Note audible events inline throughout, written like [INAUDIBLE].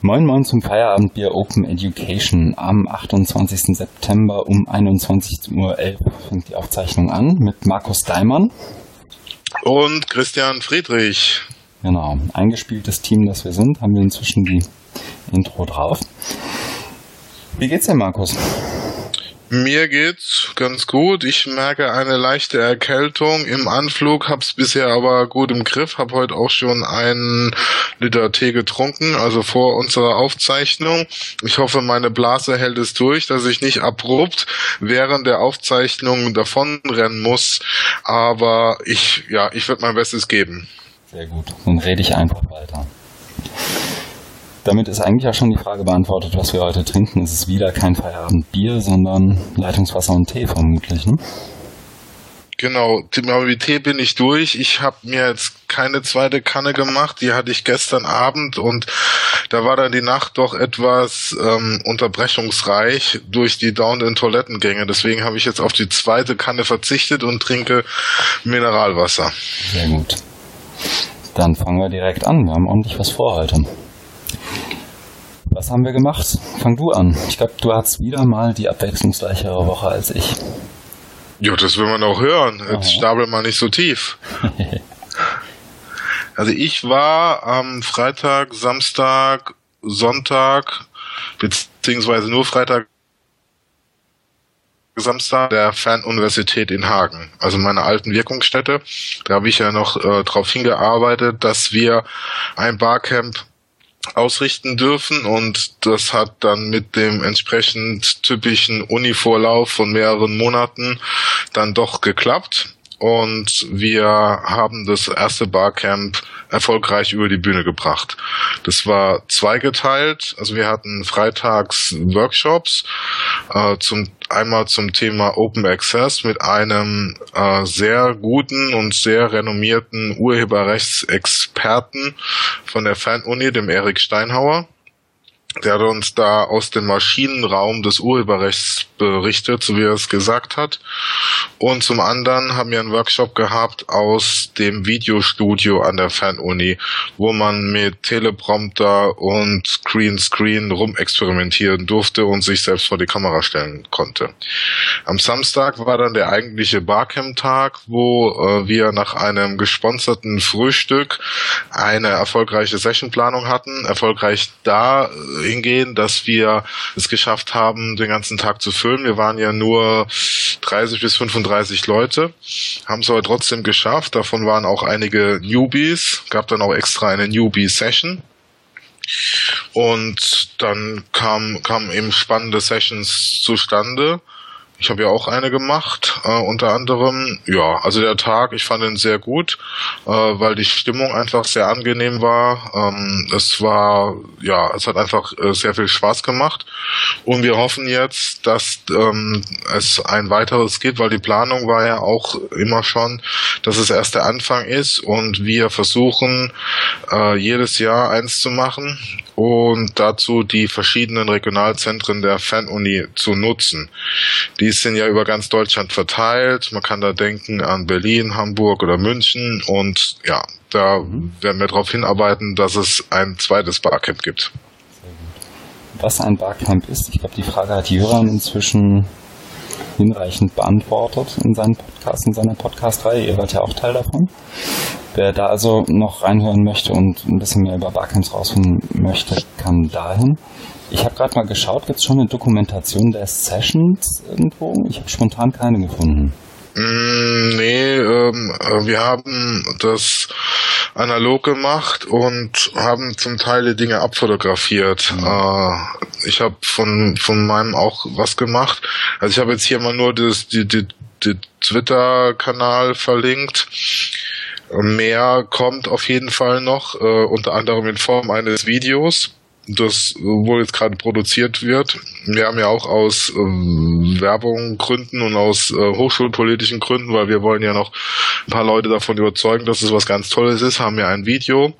Moin Moin zum Feierabendbier Open Education. Am 28. September um 21.11 Uhr fängt die Aufzeichnung an mit Markus Daimann. Und Christian Friedrich. Genau, eingespieltes Team, das wir sind, haben wir inzwischen die Intro drauf. Wie geht's dir, Markus? Mir geht's ganz gut. Ich merke eine leichte Erkältung im Anflug, hab's bisher aber gut im Griff. Hab heute auch schon einen Liter Tee getrunken, also vor unserer Aufzeichnung. Ich hoffe, meine Blase hält es durch, dass ich nicht abrupt während der Aufzeichnung davonrennen muss. Aber ich, ja, ich werde mein Bestes geben. Sehr gut. Dann rede ich einfach weiter. Damit ist eigentlich auch schon die Frage beantwortet, was wir heute trinken. Es ist wieder kein Feierabendbier, sondern Leitungswasser und Tee vermutlich, ne? Genau, mit Tee bin ich durch. Ich habe mir jetzt keine zweite Kanne gemacht. Die hatte ich gestern Abend und da war dann die Nacht doch etwas ähm, unterbrechungsreich durch die dauernden Toilettengänge. Deswegen habe ich jetzt auf die zweite Kanne verzichtet und trinke Mineralwasser. Sehr gut. Dann fangen wir direkt an. Wir haben ordentlich was vor heute. Was haben wir gemacht? Fang du an. Ich glaube, du hattest wieder mal die abwechslungsreichere Woche als ich. Ja, das will man auch hören. Jetzt stapel mal nicht so tief. [LAUGHS] also ich war am Freitag, Samstag, Sonntag, beziehungsweise nur Freitag, Samstag der Fernuniversität in Hagen, also meiner alten Wirkungsstätte. Da habe ich ja noch äh, darauf hingearbeitet, dass wir ein Barcamp ausrichten dürfen und das hat dann mit dem entsprechend typischen Univorlauf von mehreren Monaten dann doch geklappt und wir haben das erste Barcamp erfolgreich über die Bühne gebracht. Das war zweigeteilt, also wir hatten freitags Workshops äh, zum einmal zum Thema Open Access mit einem äh, sehr guten und sehr renommierten Urheberrechtsexperten von der Fernuni, dem Erik Steinhauer der hat uns da aus dem Maschinenraum des Urheberrechts berichtet, so wie er es gesagt hat. Und zum anderen haben wir einen Workshop gehabt aus dem Videostudio an der Fernuni, wo man mit Teleprompter und Greenscreen rumexperimentieren durfte und sich selbst vor die Kamera stellen konnte. Am Samstag war dann der eigentliche Barcamp-Tag, wo äh, wir nach einem gesponserten Frühstück eine erfolgreiche Sessionplanung hatten. Erfolgreich da äh, hingehen, dass wir es geschafft haben, den ganzen Tag zu füllen. Wir waren ja nur 30 bis 35 Leute, haben es aber trotzdem geschafft. Davon waren auch einige Newbies, gab dann auch extra eine Newbie-Session. Und dann kam, kamen eben spannende Sessions zustande. Ich habe ja auch eine gemacht, äh, unter anderem. Ja, also der Tag, ich fand ihn sehr gut, äh, weil die Stimmung einfach sehr angenehm war. Ähm, es war, ja, es hat einfach äh, sehr viel Spaß gemacht. Und wir hoffen jetzt, dass ähm, es ein weiteres gibt, weil die Planung war ja auch immer schon, dass es erst der Anfang ist und wir versuchen, äh, jedes Jahr eins zu machen und dazu die verschiedenen Regionalzentren der Fernuni zu nutzen. Die die sind ja über ganz Deutschland verteilt. Man kann da denken an Berlin, Hamburg oder München und ja, da mhm. werden wir darauf hinarbeiten, dass es ein zweites Barcamp gibt. Was ein Barcamp ist, ich glaube, die Frage hat Jöran inzwischen hinreichend beantwortet in seinem Podcast, in seiner Podcast-Reihe. Ihr wart ja auch Teil davon. Wer da also noch reinhören möchte und ein bisschen mehr über Barcamps rausfinden möchte, kann dahin. Ich habe gerade mal geschaut, gibt es schon eine Dokumentation der Sessions irgendwo? Ich habe spontan keine gefunden. Mm, nee, ähm, äh, wir haben das analog gemacht und haben zum Teil die Dinge abfotografiert. Mhm. Äh, ich habe von, von meinem auch was gemacht. Also ich habe jetzt hier mal nur das, die, die, die Twitter-Kanal verlinkt. Mehr kommt auf jeden Fall noch, äh, unter anderem in Form eines Videos das wohl jetzt gerade produziert wird. Wir haben ja auch aus ähm, Werbung Gründen und aus äh, hochschulpolitischen Gründen, weil wir wollen ja noch ein paar Leute davon überzeugen, dass es was ganz Tolles ist, haben wir ein Video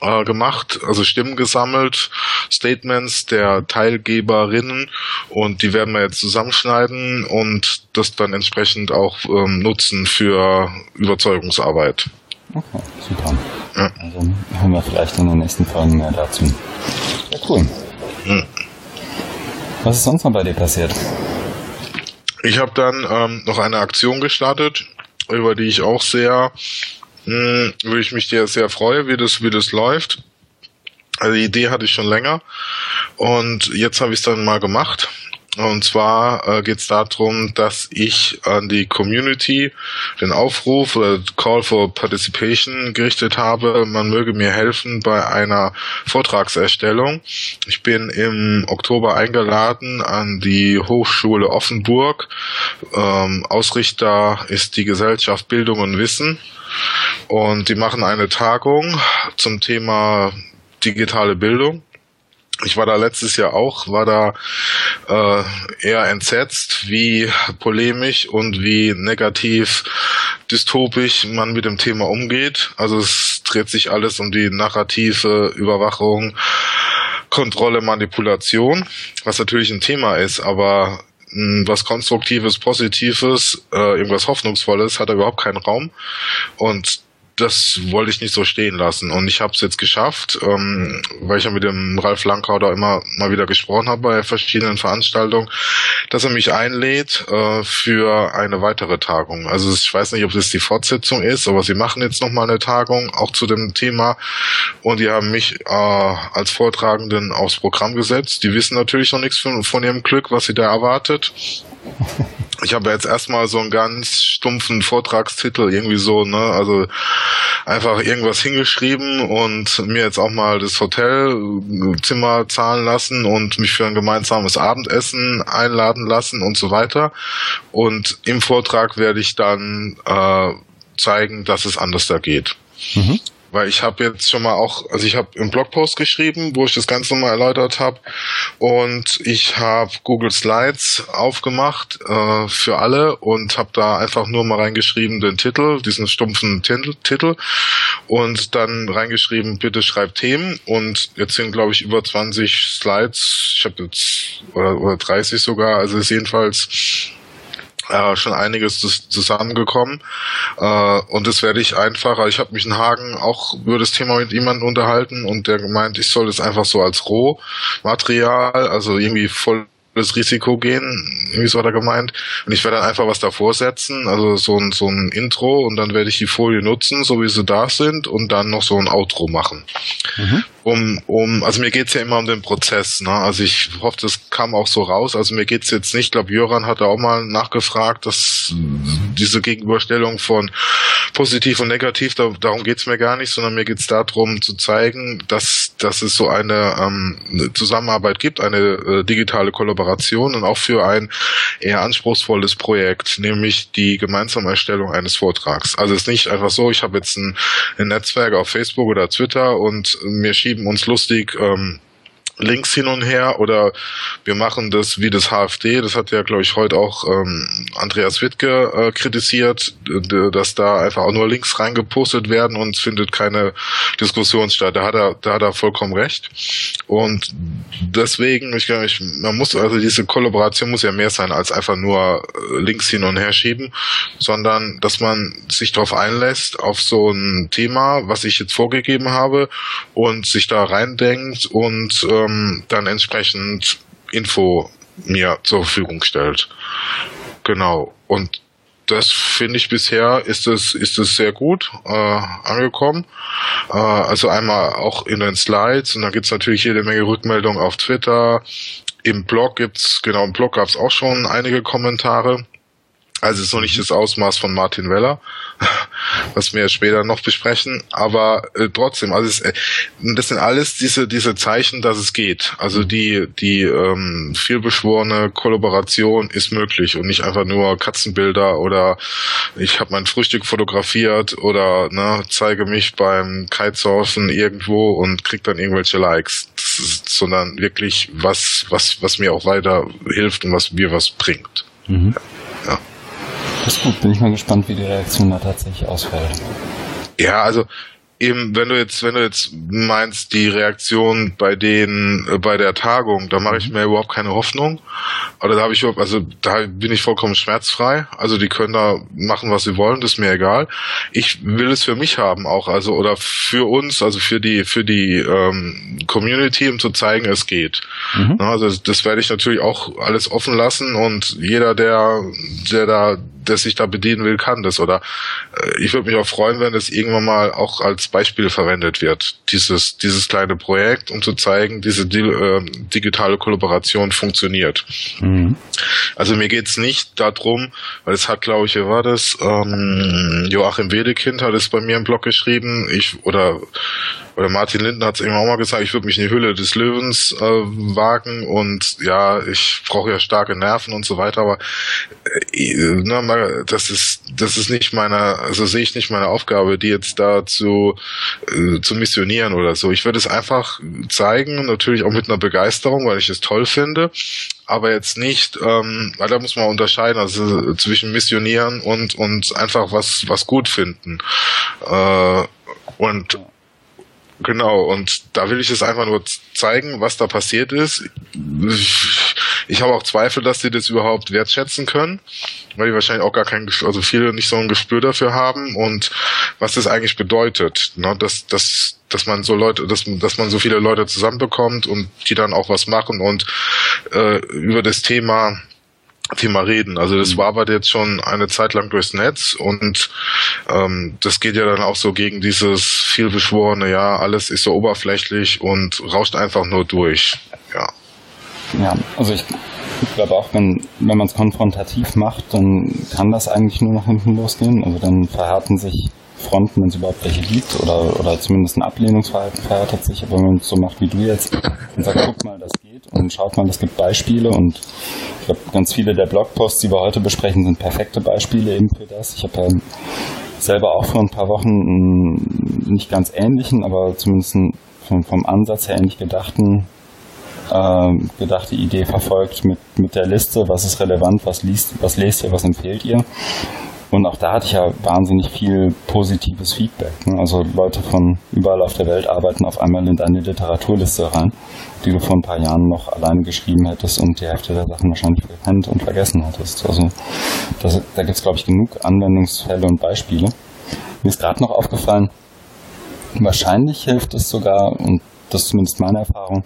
äh, gemacht, also Stimmen gesammelt, Statements der Teilgeberinnen und die werden wir jetzt zusammenschneiden und das dann entsprechend auch ähm, nutzen für Überzeugungsarbeit. Okay, super. Ja. Also hören wir vielleicht in den nächsten Folgen mehr dazu. Ja, cool. Mhm. Was ist sonst noch bei dir passiert? Ich habe dann ähm, noch eine Aktion gestartet, über die ich auch sehr, mh, hm, würde ich mich dir sehr freue, wie das, wie das läuft. Also die Idee hatte ich schon länger und jetzt habe ich es dann mal gemacht. Und zwar äh, geht es darum, dass ich an die Community den Aufruf oder Call for Participation gerichtet habe. Man möge mir helfen bei einer Vortragserstellung. Ich bin im Oktober eingeladen an die Hochschule Offenburg. Ähm, Ausrichter ist die Gesellschaft Bildung und Wissen. Und die machen eine Tagung zum Thema digitale Bildung. Ich war da letztes Jahr auch, war da äh, eher entsetzt, wie polemisch und wie negativ dystopisch man mit dem Thema umgeht. Also es dreht sich alles um die narrative Überwachung, Kontrolle, Manipulation, was natürlich ein Thema ist, aber hm, was Konstruktives, Positives, äh, irgendwas Hoffnungsvolles hat er überhaupt keinen Raum. Und das wollte ich nicht so stehen lassen. Und ich habe es jetzt geschafft, ähm, weil ich ja mit dem Ralf Lankau da immer mal wieder gesprochen habe bei verschiedenen Veranstaltungen, dass er mich einlädt äh, für eine weitere Tagung. Also ich weiß nicht, ob das die Fortsetzung ist, aber sie machen jetzt nochmal eine Tagung, auch zu dem Thema. Und die haben mich äh, als Vortragenden aufs Programm gesetzt. Die wissen natürlich noch nichts von, von ihrem Glück, was sie da erwartet. Ich habe jetzt erstmal so einen ganz stumpfen Vortragstitel, irgendwie so, ne, also einfach irgendwas hingeschrieben und mir jetzt auch mal das Hotelzimmer zahlen lassen und mich für ein gemeinsames Abendessen einladen lassen und so weiter. Und im Vortrag werde ich dann äh, zeigen, dass es anders da geht. Mhm. Weil ich habe jetzt schon mal auch, also ich habe einen Blogpost geschrieben, wo ich das Ganze nochmal erläutert habe. Und ich habe Google Slides aufgemacht äh, für alle und habe da einfach nur mal reingeschrieben den Titel, diesen stumpfen Titel. Und dann reingeschrieben, bitte schreibt Themen. Und jetzt sind, glaube ich, über 20 Slides. Ich habe jetzt, oder, oder 30 sogar, also ist jedenfalls äh, schon einiges zusammengekommen. Äh, und das werde ich einfach, ich habe mich in Hagen auch über das Thema mit jemandem unterhalten und der gemeint, ich soll das einfach so als Rohmaterial, also irgendwie voll das Risiko gehen, irgendwie so hat er gemeint. Und ich werde dann einfach was davor setzen, also so ein, so ein Intro und dann werde ich die Folie nutzen, so wie sie da sind und dann noch so ein Outro machen. Mhm. Um, um, also mir geht's ja immer um den Prozess, ne? Also ich hoffe, das kam auch so raus. Also mir geht's jetzt nicht, ich glaube, Jöran hat da auch mal nachgefragt, dass diese Gegenüberstellung von positiv und negativ, da, darum geht's mir gar nicht, sondern mir geht's darum zu zeigen, dass, dass es so eine, ähm, eine Zusammenarbeit gibt, eine äh, digitale Kollaboration und auch für ein eher anspruchsvolles Projekt, nämlich die gemeinsame Erstellung eines Vortrags. Also es ist nicht einfach so, ich habe jetzt ein, ein Netzwerk auf Facebook oder Twitter und mir schieben uns lustig ähm, Links hin und her oder wir machen das wie das HFD, das hat ja glaube ich heute auch ähm, Andreas Wittke äh, kritisiert, dass da einfach auch nur Links reingepostet werden und es findet keine Diskussion statt. Da hat er, da hat er vollkommen recht. Und deswegen, ich glaube, ich, man muss also diese Kollaboration muss ja mehr sein als einfach nur äh, Links hin und her schieben, sondern dass man sich darauf einlässt auf so ein Thema, was ich jetzt vorgegeben habe und sich da reindenkt und äh, ähm, dann entsprechend Info mir zur Verfügung stellt. Genau. Und das finde ich bisher ist es ist es sehr gut äh, angekommen. Äh, also einmal auch in den Slides und dann gibt's natürlich jede Menge Rückmeldungen auf Twitter. Im Blog gibt's genau im Blog gab's auch schon einige Kommentare. Also es ist noch nicht das Ausmaß von Martin Weller, [LAUGHS] was wir später noch besprechen, aber äh, trotzdem, also es, äh, das sind alles diese diese Zeichen, dass es geht. Also die die ähm, vielbeschworene Kollaboration ist möglich und nicht einfach nur Katzenbilder oder ich habe mein Frühstück fotografiert oder ne, zeige mich beim Kitesurfen irgendwo und krieg dann irgendwelche Likes, ist, sondern wirklich was was was mir auch weiter hilft und was mir was bringt. Mhm. Ja. Das ist gut, bin ich mal gespannt, wie die Reaktion da tatsächlich ausfällt. Ja, also eben, wenn du jetzt, wenn du jetzt meinst, die Reaktion bei den, äh, bei der Tagung, da mache ich mhm. mir überhaupt keine Hoffnung. Oder da habe ich überhaupt, also da bin ich vollkommen schmerzfrei. Also die können da machen, was sie wollen, das ist mir egal. Ich will es für mich haben auch, also oder für uns, also für die, für die ähm, Community, um zu zeigen, es geht. Mhm. Also das werde ich natürlich auch alles offen lassen und jeder, der, der da der sich da bedienen will, kann das. Oder äh, ich würde mich auch freuen, wenn das irgendwann mal auch als Beispiel verwendet wird. Dieses, dieses kleine Projekt, um zu zeigen, diese di äh, digitale Kollaboration funktioniert. Mhm. Also mir geht's nicht darum, weil es hat, glaube ich, wer war das? Ähm, Joachim Wedekind hat es bei mir im Blog geschrieben, ich oder oder Martin Linden hat es eben auch mal gesagt, ich würde mich in die Hülle des Löwens äh, wagen und ja, ich brauche ja starke Nerven und so weiter, aber äh, ne, das ist das ist nicht meine, also sehe ich nicht meine Aufgabe, die jetzt da zu, äh, zu missionieren oder so. Ich würde es einfach zeigen, natürlich auch mit einer Begeisterung, weil ich es toll finde, aber jetzt nicht, ähm, weil da muss man unterscheiden, also zwischen missionieren und und einfach was was gut finden. Äh, und Genau, und da will ich es einfach nur zeigen, was da passiert ist. Ich habe auch Zweifel, dass sie das überhaupt wertschätzen können, weil die wahrscheinlich auch gar kein, also viele nicht so ein Gespür dafür haben und was das eigentlich bedeutet, ne? dass, dass, dass man so Leute, dass, dass man so viele Leute zusammenbekommt und die dann auch was machen und äh, über das Thema Thema reden. Also das mhm. wabert jetzt schon eine Zeit lang durchs Netz und ähm, das geht ja dann auch so gegen dieses vielbeschworene, ja, alles ist so oberflächlich und rauscht einfach nur durch. Ja. Ja, also ich glaube auch, wenn, wenn man es konfrontativ macht, dann kann das eigentlich nur nach hinten losgehen. Also dann verhärten sich Fronten, wenn es überhaupt welche gibt, oder, oder zumindest ein Ablehnungsverhalten verhärtet sich. Aber wenn man es so macht wie du jetzt und sagt, guck mal, das geht und schaut mal, es gibt Beispiele und ich glaube, ganz viele der Blogposts, die wir heute besprechen, sind perfekte Beispiele eben für das. Ich habe ja selber auch vor ein paar Wochen einen nicht ganz ähnlichen, aber zumindest vom, vom Ansatz her ähnlich gedachten äh, gedachte Idee verfolgt mit, mit der Liste, was ist relevant, was liest, was lest ihr, was empfehlt ihr. Und auch da hatte ich ja wahnsinnig viel positives Feedback. Ne? Also Leute von überall auf der Welt arbeiten auf einmal in deine Literaturliste rein, die du vor ein paar Jahren noch alleine geschrieben hättest und die Hälfte der Sachen wahrscheinlich verpennt und vergessen hättest. Also das, da gibt es, glaube ich, genug Anwendungsfälle und Beispiele. Mir ist gerade noch aufgefallen, wahrscheinlich hilft es sogar, und das ist zumindest meine Erfahrung,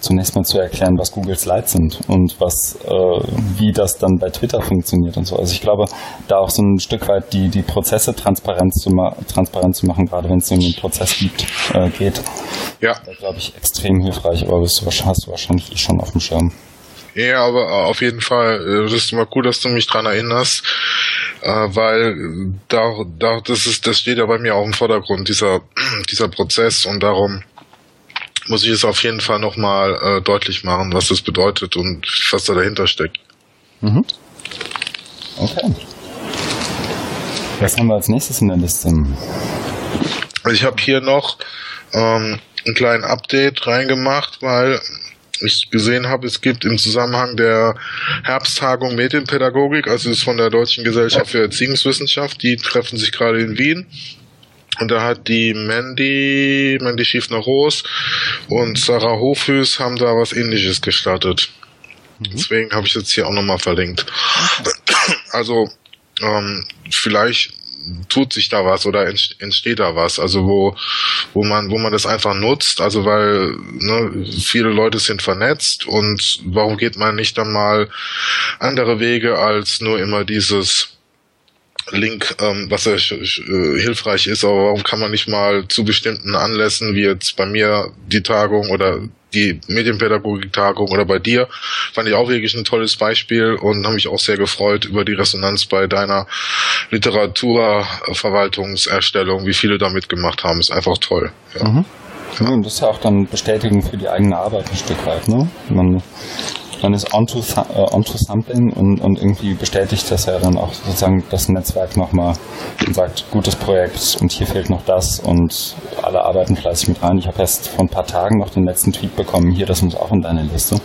zunächst mal zu erklären, was Google Slides sind und was, äh, wie das dann bei Twitter funktioniert und so. Also ich glaube, da auch so ein Stück weit die, die Prozesse transparent zu, ma transparent zu machen, gerade wenn es um den Prozess gibt, äh, geht. Ja. Da glaube ich extrem hilfreich, aber das hast du wahrscheinlich eh schon auf dem Schirm. Ja, aber äh, auf jeden Fall, äh, das ist immer gut, dass du mich dran erinnerst, äh, weil da, da, das ist, das steht ja bei mir auch im Vordergrund, dieser, [CLEARS THROAT] dieser Prozess und darum, muss ich es auf jeden Fall nochmal äh, deutlich machen, was das bedeutet und was da dahinter steckt. Mhm. Okay. Was haben wir als nächstes in der Liste? Ich habe hier noch ähm, einen kleinen Update reingemacht, weil ich gesehen habe, es gibt im Zusammenhang der Herbsttagung Medienpädagogik, also ist von der Deutschen Gesellschaft für Erziehungswissenschaft, die treffen sich gerade in Wien und da hat die Mandy, Mandy Schiefner-Roos und Sarah Hofhüß haben da was ähnliches gestartet. Mhm. Deswegen habe ich jetzt hier auch nochmal verlinkt. Also, ähm, vielleicht tut sich da was oder entsteht da was, also wo, wo man, wo man das einfach nutzt, also weil ne, viele Leute sind vernetzt und warum geht man nicht dann mal andere Wege als nur immer dieses Link, ähm, was ja äh, hilfreich ist, aber warum kann man nicht mal zu bestimmten Anlässen, wie jetzt bei mir die Tagung oder die Medienpädagogik-Tagung oder bei dir, fand ich auch wirklich ein tolles Beispiel und habe mich auch sehr gefreut über die Resonanz bei deiner Literaturverwaltungserstellung, wie viele da mitgemacht haben, ist einfach toll. Ja. Mhm. Ja, und das ist ja auch dann Bestätigung für die eigene Arbeit ein Stück weit, ne? Man man ist onto, äh, und, und irgendwie bestätigt das ja dann auch sozusagen das Netzwerk nochmal und sagt, gutes Projekt und hier fehlt noch das und alle arbeiten fleißig mit rein. Ich habe erst vor ein paar Tagen noch den letzten Tweet bekommen, hier, das muss auch in deine Liste.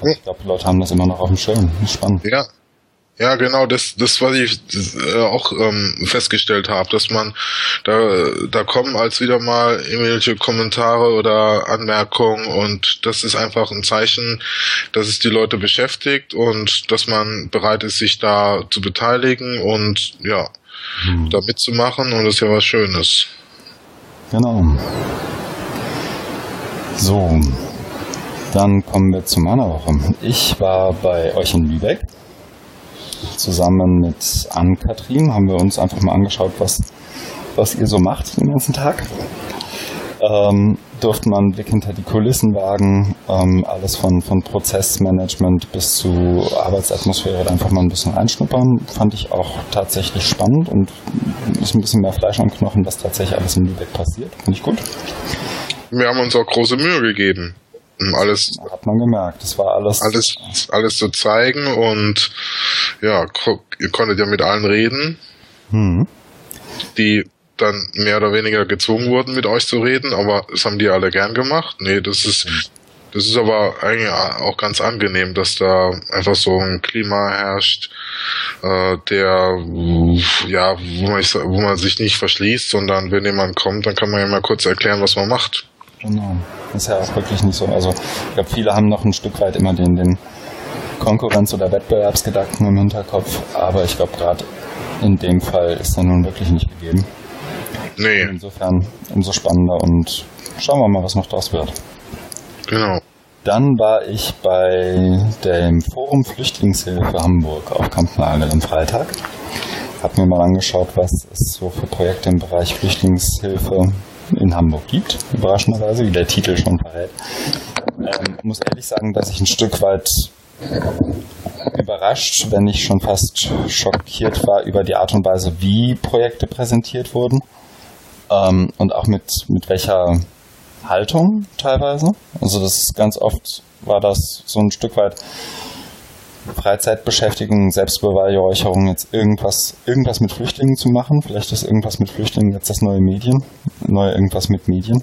Also ich glaube, die Leute haben das immer noch auf dem Schirm. Spannend. Ja, Ja, genau, das, das was ich äh, auch ähm, festgestellt habe, dass man da, da kommen als wieder mal irgendwelche Kommentare oder Anmerkungen und das ist einfach ein Zeichen, dass es die Leute beschäftigt und dass man bereit ist, sich da zu beteiligen und ja, hm. da mitzumachen und das ist ja was Schönes. Genau. So, dann kommen wir zu meiner Woche. Ich war bei euch in Lübeck zusammen mit Ann-Kathrin haben wir uns einfach mal angeschaut, was, was ihr so macht den ganzen Tag. Ähm, durfte man einen Blick hinter die Kulissen wagen, ähm, alles von, von Prozessmanagement bis zu Arbeitsatmosphäre einfach mal ein bisschen reinschnuppern. Fand ich auch tatsächlich spannend und ist ein bisschen mehr Fleisch am Knochen, was tatsächlich alles in Lübeck passiert. Finde ich gut. Wir haben uns auch große Mühe gegeben alles. Hat man gemerkt, das war alles. Alles, alles zu zeigen und ja, ihr konntet ja mit allen reden, hm. die dann mehr oder weniger gezwungen wurden, mit euch zu reden, aber das haben die alle gern gemacht. Nee, das ist, das ist aber eigentlich auch ganz angenehm, dass da einfach so ein Klima herrscht, äh, der, ja, wo man, wo man sich nicht verschließt, sondern wenn jemand kommt, dann kann man ja mal kurz erklären, was man macht. Genau. Ist ja auch wirklich nicht so. Also ich glaube, viele haben noch ein Stück weit immer den, den Konkurrenz- oder Wettbewerbsgedanken im Hinterkopf, aber ich glaube, gerade in dem Fall ist er nun wirklich nicht gegeben. Nee. Insofern umso spannender und schauen wir mal, was noch draus wird. Genau. Dann war ich bei dem Forum Flüchtlingshilfe Hamburg auf Kampnagel am Freitag. Hab mir mal angeschaut, was es so für Projekte im Bereich Flüchtlingshilfe in Hamburg gibt, überraschenderweise, wie der Titel schon verrät. Ähm, muss ehrlich sagen, dass ich ein Stück weit überrascht, wenn nicht schon fast schockiert war über die Art und Weise, wie Projekte präsentiert wurden ähm, und auch mit, mit welcher Haltung teilweise. Also das ganz oft war das so ein Stück weit Freizeitbeschäftigung, Selbstbeweihräucherung, jetzt irgendwas, irgendwas mit Flüchtlingen zu machen. Vielleicht ist irgendwas mit Flüchtlingen jetzt das neue Medien, neue irgendwas mit Medien.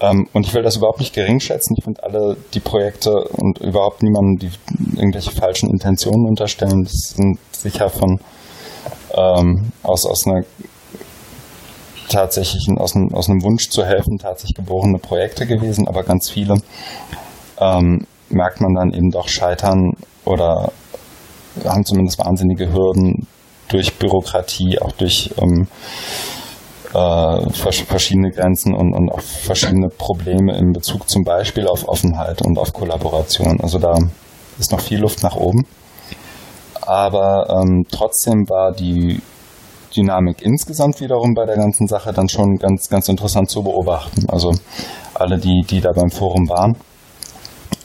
Ähm, und ich will das überhaupt nicht gering schätzen. Ich finde alle die Projekte und überhaupt niemanden, die irgendwelche falschen Intentionen unterstellen, das sind sicher von ähm, aus, aus einer tatsächlichen, aus einem, aus einem Wunsch zu helfen, tatsächlich geborene Projekte gewesen, aber ganz viele ähm, merkt man dann eben doch scheitern oder haben zumindest wahnsinnige Hürden durch Bürokratie, auch durch ähm, äh, verschiedene Grenzen und, und auch verschiedene Probleme in Bezug zum Beispiel auf Offenheit und auf Kollaboration. Also da ist noch viel Luft nach oben. Aber ähm, trotzdem war die Dynamik insgesamt wiederum bei der ganzen Sache dann schon ganz, ganz interessant zu beobachten. Also alle, die, die da beim Forum waren,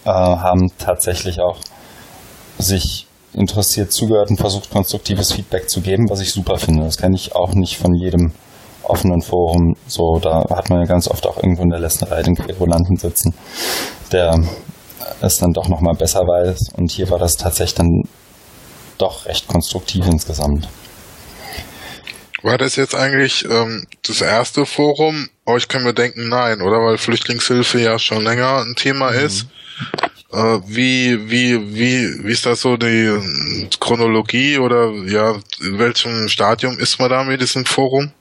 äh, haben tatsächlich auch sich interessiert zugehört und versucht, konstruktives Feedback zu geben, was ich super finde. Das kenne ich auch nicht von jedem offenen Forum. So, da hat man ja ganz oft auch irgendwo in der letzten Reihe den Querulanten sitzen, der es dann doch nochmal besser weiß. Und hier war das tatsächlich dann doch recht konstruktiv insgesamt. War das jetzt eigentlich ähm, das erste Forum? Ich kann mir denken, nein, oder? Weil Flüchtlingshilfe ja schon länger ein Thema mhm. ist. Äh, wie, wie, wie, wie ist das so die Chronologie oder ja, in welchem Stadium ist man da mit diesem Forum?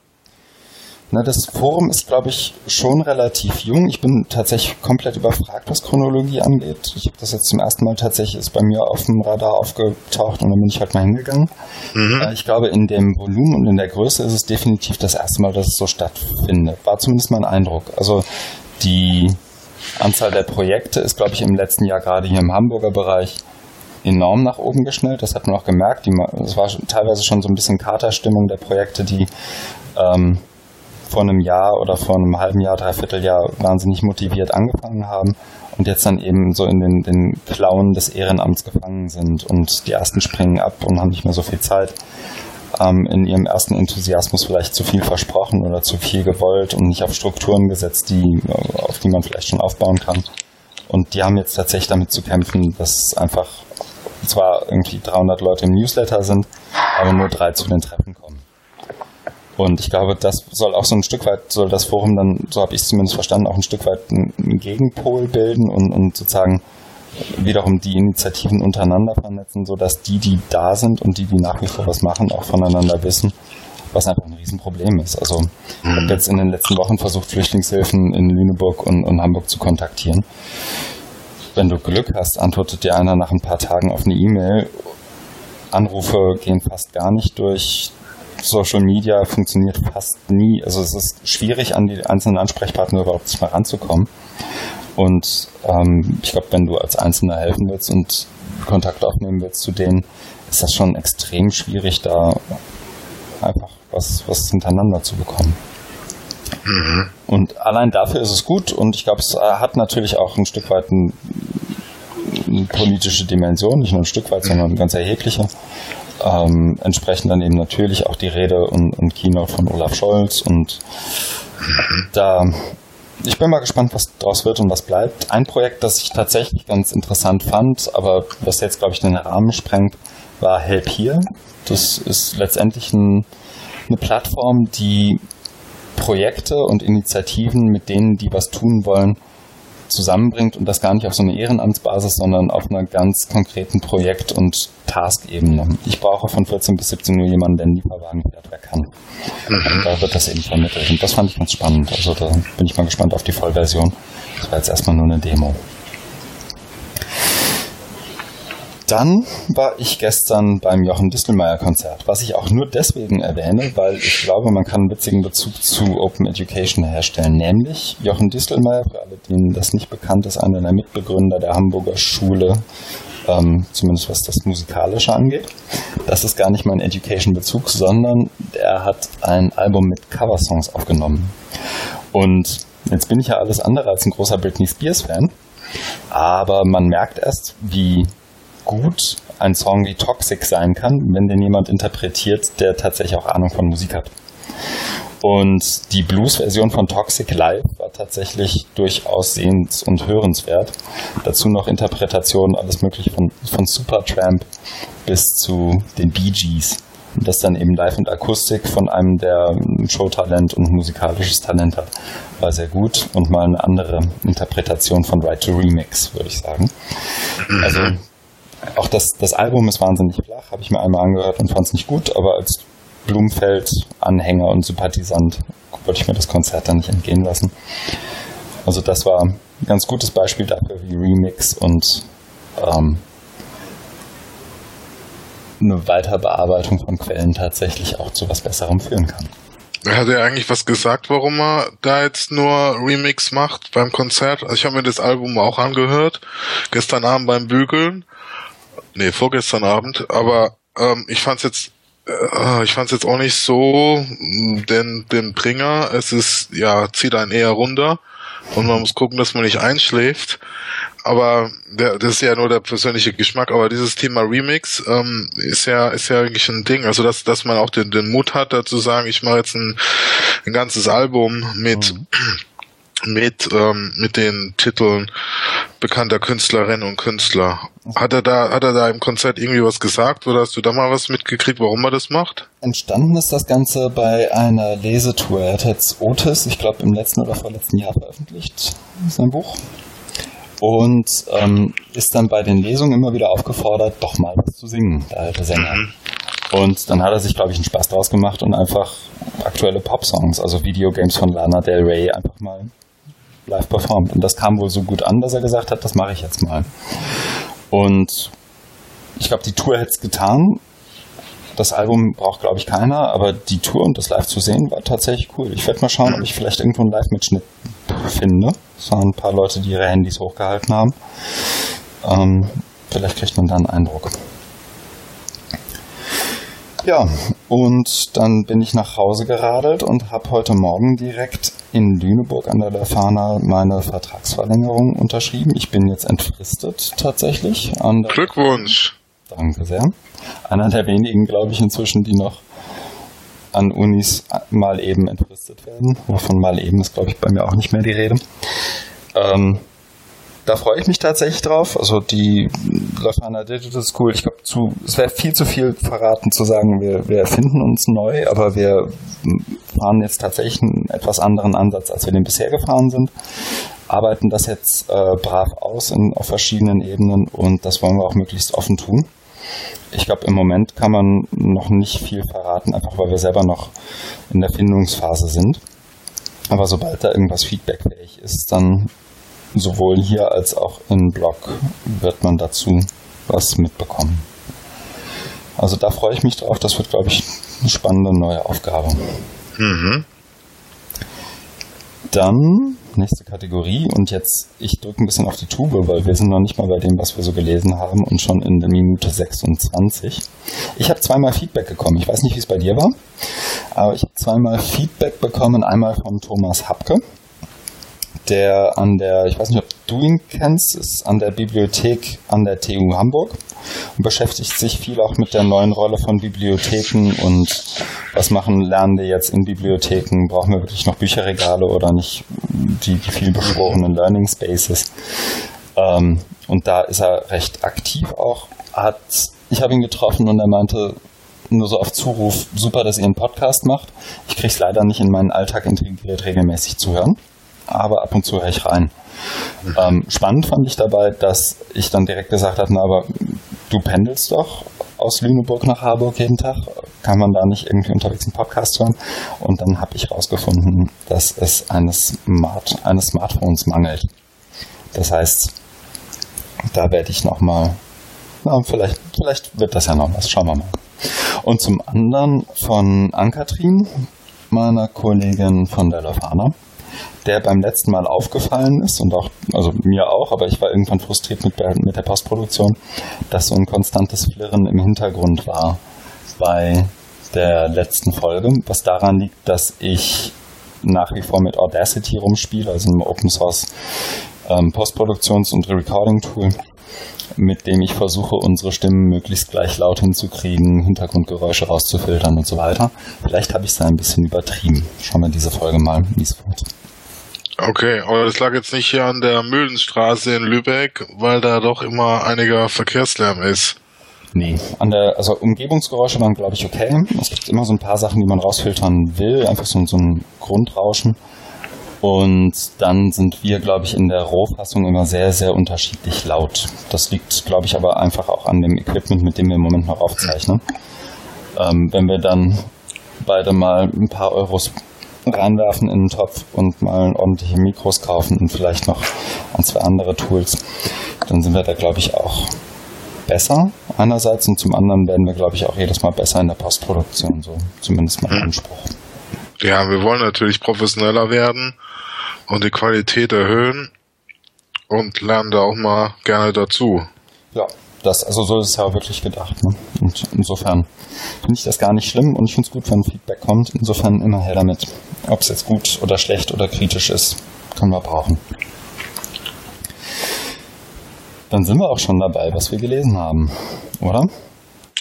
Na, das Forum ist, glaube ich, schon relativ jung. Ich bin tatsächlich komplett überfragt, was Chronologie angeht. Ich habe das jetzt zum ersten Mal tatsächlich ist bei mir auf dem Radar aufgetaucht und dann bin ich halt mal hingegangen. Mhm. Äh, ich glaube, in dem Volumen und in der Größe ist es definitiv das erste Mal, dass es so stattfindet. War zumindest mein Eindruck. Also die Anzahl der Projekte ist, glaube ich, im letzten Jahr gerade hier im Hamburger Bereich enorm nach oben geschnellt. Das hat man auch gemerkt. Es war teilweise schon so ein bisschen Katerstimmung der Projekte, die ähm, vor einem Jahr oder vor einem halben Jahr, dreiviertel Jahr wahnsinnig motiviert angefangen haben und jetzt dann eben so in den, den Klauen des Ehrenamts gefangen sind und die ersten springen ab und haben nicht mehr so viel Zeit ähm, in ihrem ersten Enthusiasmus vielleicht zu viel versprochen oder zu viel gewollt und nicht auf Strukturen gesetzt, die, auf die man vielleicht schon aufbauen kann. Und die haben jetzt tatsächlich damit zu kämpfen, dass einfach zwar irgendwie 300 Leute im Newsletter sind, aber nur drei zu den Treffen kommen. Und ich glaube, das soll auch so ein Stück weit, soll das Forum dann, so habe ich es zumindest verstanden, auch ein Stück weit einen Gegenpol bilden und, und sozusagen wiederum die Initiativen untereinander vernetzen, sodass die, die da sind und die, die nach wie vor was machen, auch voneinander wissen, was einfach ein Riesenproblem ist. Also ich habe jetzt in den letzten Wochen versucht, Flüchtlingshilfen in Lüneburg und, und Hamburg zu kontaktieren. Wenn du Glück hast, antwortet dir einer nach ein paar Tagen auf eine E-Mail. Anrufe gehen fast gar nicht durch. Social Media funktioniert fast nie. Also es ist schwierig, an die einzelnen Ansprechpartner überhaupt mal ranzukommen. Und ähm, ich glaube, wenn du als Einzelner helfen willst und Kontakt aufnehmen willst zu denen, ist das schon extrem schwierig, da einfach was, was hintereinander zu bekommen. Mhm. Und allein dafür ist es gut und ich glaube, es hat natürlich auch ein Stück weit ein, eine politische Dimension, nicht nur ein Stück weit, sondern eine ganz erhebliche. Ähm, entsprechend dann eben natürlich auch die Rede und, und Keynote von Olaf Scholz und mhm. da ich bin mal gespannt, was daraus wird und was bleibt. Ein Projekt, das ich tatsächlich ganz interessant fand, aber was jetzt, glaube ich, den Rahmen sprengt, war Help Here. Das ist letztendlich ein, eine Plattform, die Projekte und Initiativen, mit denen die was tun wollen, zusammenbringt und das gar nicht auf so einer Ehrenamtsbasis, sondern auf einer ganz konkreten Projekt- und Task-Ebene. Ich brauche von 14 bis 17 Uhr jemanden, der einen Lieferwagen fährt, wer kann. Mhm. Da wird das eben vermittelt. Und das fand ich ganz spannend. Also da bin ich mal gespannt auf die Vollversion. Das war jetzt erstmal nur eine Demo. Dann war ich gestern beim Jochen Distelmeier Konzert, was ich auch nur deswegen erwähne, weil ich glaube, man kann einen witzigen Bezug zu Open Education herstellen. Nämlich Jochen Distelmeier, für alle, denen das nicht bekannt ist, einer der Mitbegründer der Hamburger Schule, ähm, zumindest was das Musikalische angeht. Das ist gar nicht mein Education-Bezug, sondern er hat ein Album mit Coversongs aufgenommen. Und jetzt bin ich ja alles andere als ein großer Britney Spears-Fan. Aber man merkt erst, wie gut ein Song wie Toxic sein kann, wenn den jemand interpretiert, der tatsächlich auch Ahnung von Musik hat. Und die Blues-Version von Toxic Live war tatsächlich durchaus sehens- und hörenswert. Dazu noch Interpretationen, alles mögliche von, von Supertramp bis zu den Bee Gees. Und das dann eben live und Akustik von einem, der Showtalent und musikalisches Talent hat, war sehr gut. Und mal eine andere Interpretation von Right to Remix, würde ich sagen. Also auch das, das Album ist wahnsinnig flach, habe ich mir einmal angehört und fand es nicht gut, aber als Blumfeld-Anhänger und Sympathisant wollte ich mir das Konzert dann nicht entgehen lassen. Also das war ein ganz gutes Beispiel dafür, wie Remix und ähm, eine Weiterbearbeitung von Quellen tatsächlich auch zu was Besserem führen kann. Hat er eigentlich was gesagt, warum er da jetzt nur Remix macht beim Konzert? Also ich habe mir das Album auch angehört, gestern Abend beim Bügeln nee, vorgestern Abend, aber ähm, ich fand's jetzt äh, ich fand's jetzt auch nicht so mm, den den Bringer. Es ist ja zieht einen eher runter und man muss gucken, dass man nicht einschläft. Aber der, das ist ja nur der persönliche Geschmack. Aber dieses Thema Remix ähm, ist ja ist ja eigentlich ein Ding. Also dass dass man auch den den Mut hat, da zu sagen, ich mache jetzt ein, ein ganzes Album mit mhm mit, ähm, mit den Titeln bekannter Künstlerinnen und Künstler. Hat er da, hat er da im Konzert irgendwie was gesagt oder hast du da mal was mitgekriegt, warum er das macht? Entstanden ist das Ganze bei einer Lesetour. Er hat jetzt Otis, ich glaube im letzten oder vorletzten Jahr veröffentlicht, sein Buch. Und ähm, ist dann bei den Lesungen immer wieder aufgefordert, doch mal was zu singen, der alte Sänger. Mhm. Und dann hat er sich, glaube ich, einen Spaß draus gemacht und einfach aktuelle Pop-Songs, also Videogames von Lana Del Rey, einfach mal live performt. Und das kam wohl so gut an, dass er gesagt hat, das mache ich jetzt mal. Und ich glaube, die Tour hätte es getan. Das Album braucht, glaube ich, keiner, aber die Tour und das live zu sehen war tatsächlich cool. Ich werde mal schauen, ob ich vielleicht irgendwo einen Live-Mitschnitt finde. Es waren ein paar Leute, die ihre Handys hochgehalten haben. Ähm, vielleicht kriegt man da einen Eindruck. Ja, und dann bin ich nach Hause geradelt und habe heute Morgen direkt in Lüneburg an der Lefana meine Vertragsverlängerung unterschrieben. Ich bin jetzt entfristet tatsächlich. Glückwunsch! Danke sehr. Einer der wenigen, glaube ich, inzwischen, die noch an Unis mal eben entfristet werden. Wovon mal eben ist, glaube ich, bei mir auch nicht mehr die Rede. Ähm, da freue ich mich tatsächlich drauf. Also die Leuphana Digital School, ich glaube, es wäre viel zu viel verraten zu sagen, wir, wir erfinden uns neu, aber wir fahren jetzt tatsächlich einen etwas anderen Ansatz, als wir den bisher gefahren sind. arbeiten das jetzt äh, brav aus in, auf verschiedenen Ebenen und das wollen wir auch möglichst offen tun. Ich glaube, im Moment kann man noch nicht viel verraten, einfach weil wir selber noch in der Findungsphase sind. Aber sobald da irgendwas feedbackfähig ist, dann sowohl hier als auch im Blog wird man dazu was mitbekommen. Also da freue ich mich drauf. Das wird, glaube ich, eine spannende neue Aufgabe. Mhm. Dann nächste Kategorie und jetzt, ich drücke ein bisschen auf die Tube, weil wir sind noch nicht mal bei dem, was wir so gelesen haben und schon in der Minute 26. Ich habe zweimal Feedback bekommen. Ich weiß nicht, wie es bei dir war, aber ich habe zweimal Feedback bekommen. Einmal von Thomas Hapke der an der, ich weiß nicht, ob du ihn kennst, ist an der Bibliothek an der TU Hamburg und beschäftigt sich viel auch mit der neuen Rolle von Bibliotheken und was machen Lernende jetzt in Bibliotheken? Brauchen wir wirklich noch Bücherregale oder nicht die, die viel beschworenen Learning Spaces? Ähm, und da ist er recht aktiv auch. Hat, ich habe ihn getroffen und er meinte, nur so auf Zuruf, super, dass ihr einen Podcast macht. Ich kriege es leider nicht in meinen Alltag integriert, regelmäßig zu hören aber ab und zu höre ich rein. Ähm, spannend fand ich dabei, dass ich dann direkt gesagt habe, na, aber du pendelst doch aus Lüneburg nach Harburg jeden Tag. Kann man da nicht irgendwie unterwegs einen Podcast hören? Und dann habe ich herausgefunden, dass es eines, Smart, eines Smartphones mangelt. Das heißt, da werde ich nochmal, na, vielleicht, vielleicht wird das ja noch was. Schauen wir mal. Und zum anderen von Ankatrin, meiner Kollegin von der Lofana der beim letzten Mal aufgefallen ist und auch, also mir auch, aber ich war irgendwann frustriert mit der, mit der Postproduktion, dass so ein konstantes Flirren im Hintergrund war bei der letzten Folge, was daran liegt, dass ich nach wie vor mit Audacity rumspiele, also einem Open Source ähm, Postproduktions- und Recording-Tool, mit dem ich versuche, unsere Stimmen möglichst gleich laut hinzukriegen, Hintergrundgeräusche rauszufiltern und so weiter. Vielleicht habe ich es da ein bisschen übertrieben. Schauen wir diese Folge mal, wie es wird. Okay, aber das lag jetzt nicht hier an der Mühlenstraße in Lübeck, weil da doch immer einiger Verkehrslärm ist. Nee, an der, also Umgebungsgeräusche waren, glaube ich, okay. Es gibt immer so ein paar Sachen, die man rausfiltern will, einfach so, so ein Grundrauschen. Und dann sind wir, glaube ich, in der Rohfassung immer sehr, sehr unterschiedlich laut. Das liegt, glaube ich, aber einfach auch an dem Equipment, mit dem wir im Moment noch aufzeichnen. Ähm, wenn wir dann beide mal ein paar Euros reinwerfen in den Topf und mal ordentliche Mikros kaufen und vielleicht noch ein, zwei andere Tools, dann sind wir da, glaube ich, auch besser einerseits und zum anderen werden wir, glaube ich, auch jedes Mal besser in der Postproduktion, so zumindest mein hm. Anspruch. Ja, wir wollen natürlich professioneller werden und die Qualität erhöhen und lernen da auch mal gerne dazu. Ja, das, also so ist es ja wirklich gedacht. Ne? Und insofern finde ich das gar nicht schlimm und ich finde es gut, wenn Feedback kommt. Insofern immer her damit. Ob es jetzt gut oder schlecht oder kritisch ist, können wir brauchen. Dann sind wir auch schon dabei, was wir gelesen haben, oder?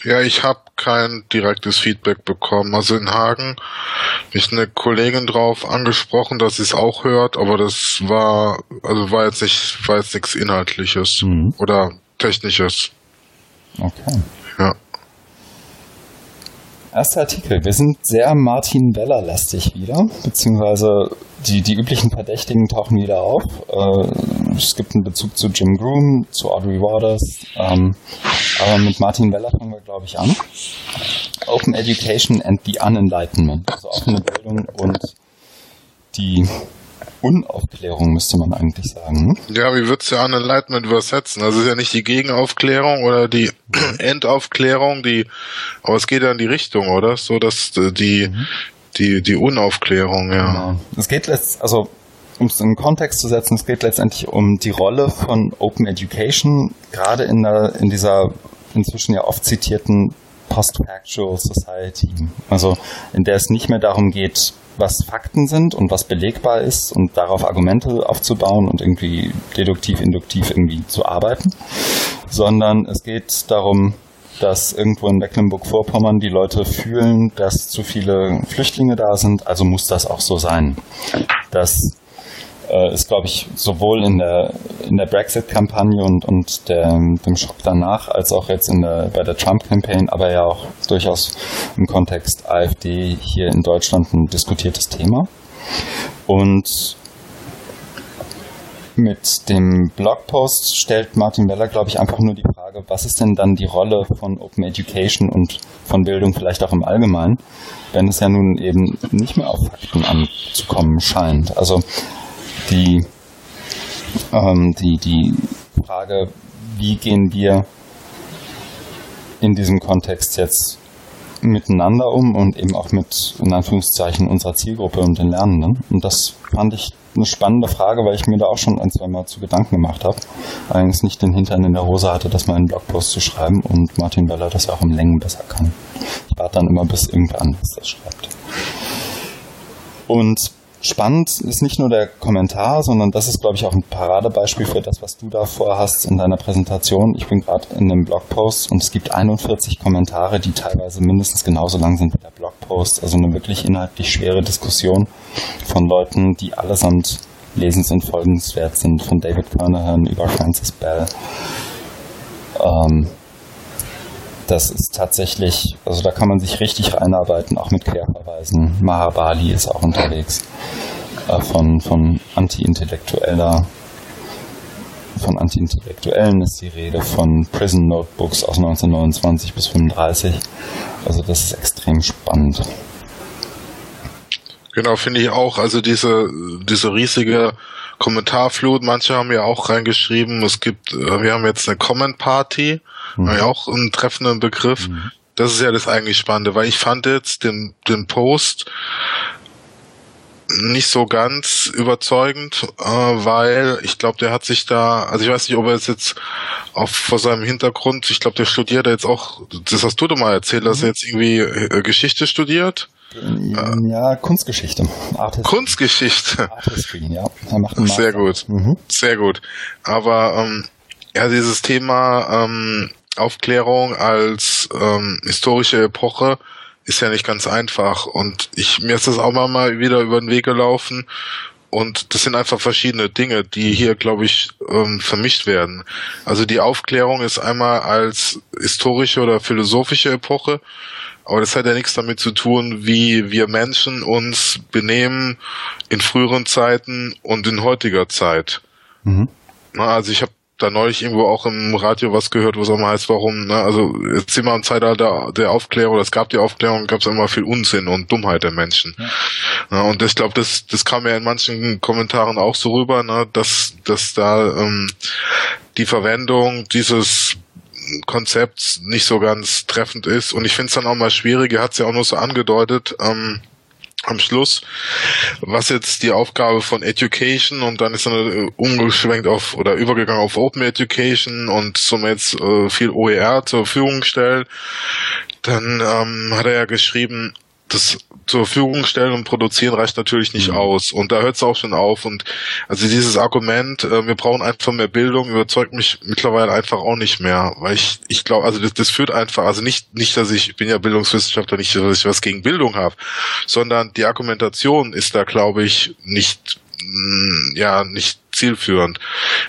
Ja, ich habe kein direktes Feedback bekommen. Also in Hagen ist eine Kollegin drauf angesprochen, dass sie es auch hört, aber das war, also war jetzt nicht, war jetzt nichts Inhaltliches mhm. oder Technisches. Okay. Ja. Erster Artikel. Wir sind sehr Martin Weller-lastig wieder, beziehungsweise die, die üblichen Verdächtigen tauchen wieder auf. Äh, es gibt einen Bezug zu Jim Groom, zu Audrey Waters, ähm, aber mit Martin Weller fangen wir, glaube ich, an. Open Education and the Unenlightenment, also offene Bildung und die Unaufklärung, müsste man eigentlich sagen. Ne? Ja, wie würdest du Unenlightenment übersetzen? Das ist ja nicht die Gegenaufklärung oder die [CLEARS THROAT] Endaufklärung, die, aber es geht ja in die Richtung, oder? So, dass die, mhm. die, die Unaufklärung, ja. Genau. Es geht letzt, also, um es in Kontext zu setzen, es geht letztendlich um die Rolle von Open Education, gerade in der, in dieser inzwischen ja oft zitierten Post-Factual Society. Also, in der es nicht mehr darum geht, was Fakten sind und was belegbar ist und darauf Argumente aufzubauen und irgendwie deduktiv, induktiv irgendwie zu arbeiten, sondern es geht darum, dass irgendwo in Mecklenburg-Vorpommern die Leute fühlen, dass zu viele Flüchtlinge da sind, also muss das auch so sein. Dass äh, ist, glaube ich, sowohl in der, in der Brexit-Kampagne und, und der, dem Schock danach, als auch jetzt in der, bei der Trump-Campaign, aber ja auch durchaus im Kontext AfD hier in Deutschland ein diskutiertes Thema. Und mit dem Blogpost stellt Martin Weller, glaube ich, einfach nur die Frage, was ist denn dann die Rolle von Open Education und von Bildung vielleicht auch im Allgemeinen, wenn es ja nun eben nicht mehr auf Fakten anzukommen scheint. Also die, ähm, die, die Frage, wie gehen wir in diesem Kontext jetzt miteinander um und eben auch mit, in Anführungszeichen, unserer Zielgruppe und den Lernenden. Und das fand ich eine spannende Frage, weil ich mir da auch schon ein, zwei Mal zu Gedanken gemacht habe. Allerdings nicht den Hintern in der Hose hatte, das mal in einen Blogpost zu schreiben und Martin Weller das auch im Längen besser kann. Ich warte dann immer, bis irgendwer anderes das schreibt. Und spannend ist nicht nur der Kommentar, sondern das ist, glaube ich, auch ein Paradebeispiel für das, was du da vorhast in deiner Präsentation. Ich bin gerade in einem Blogpost und es gibt 41 Kommentare, die teilweise mindestens genauso lang sind wie der Blogpost. Also eine wirklich inhaltlich schwere Diskussion von Leuten, die allesamt lesens- und folgenswert sind, von David Kernahan über Francis Bell. Ähm, das ist tatsächlich, also da kann man sich richtig reinarbeiten, auch mit Querverweisen. Mahabali ist auch unterwegs äh, von, von anti-intellektueller von Anti-Intellektuellen ist die Rede, von Prison Notebooks aus 1929 bis 35. Also das ist extrem spannend. Genau, finde ich auch. Also diese, diese riesige Kommentarflut, manche haben ja auch reingeschrieben, es gibt, äh, wir haben jetzt eine Comment Party, mhm. ja auch einen treffenden Begriff. Mhm. Das ist ja das eigentlich Spannende, weil ich fand jetzt den, den Post nicht so ganz überzeugend, äh, weil ich glaube, der hat sich da, also ich weiß nicht, ob er es jetzt auch vor seinem Hintergrund, ich glaube, der studiert jetzt auch, das hast du doch mal erzählt, dass er jetzt irgendwie äh, Geschichte studiert. Ja, Kunstgeschichte. Art Kunstgeschichte. Art ja. Er macht einen Sehr gut. Mhm. Sehr gut. Aber ähm, ja, dieses Thema ähm, Aufklärung als ähm, historische Epoche ist ja nicht ganz einfach. Und ich mir ist das auch mal wieder über den Weg gelaufen. Und das sind einfach verschiedene Dinge, die hier, glaube ich, ähm, vermischt werden. Also die Aufklärung ist einmal als historische oder philosophische Epoche aber das hat ja nichts damit zu tun, wie wir Menschen uns benehmen in früheren Zeiten und in heutiger Zeit. Mhm. Na, also ich habe da neulich irgendwo auch im Radio was gehört, wo es auch mal heißt, warum, ne, also jetzt sind wir im Zeitalter der Aufklärung, es gab die Aufklärung, gab es immer viel Unsinn und Dummheit der Menschen. Ja. Na, und ich glaube, das, das kam ja in manchen Kommentaren auch so rüber, ne, dass, dass da ähm, die Verwendung dieses Konzept nicht so ganz treffend ist. Und ich finde es dann auch mal schwierig, er hat es ja auch nur so angedeutet, ähm, am Schluss, was jetzt die Aufgabe von Education und dann ist er äh, umgeschwenkt auf oder übergegangen auf Open Education und somit jetzt äh, viel OER zur Verfügung stellt. Dann ähm, hat er ja geschrieben, das zur Verfügung stellen und produzieren reicht natürlich nicht mhm. aus. Und da hört es auch schon auf. Und also dieses Argument, äh, wir brauchen einfach mehr Bildung, überzeugt mich mittlerweile einfach auch nicht mehr. Weil ich, ich glaube, also das, das führt einfach, also nicht, nicht, dass ich, ich bin ja Bildungswissenschaftler, nicht, dass ich was gegen Bildung habe, sondern die Argumentation ist da, glaube ich, nicht ja nicht zielführend.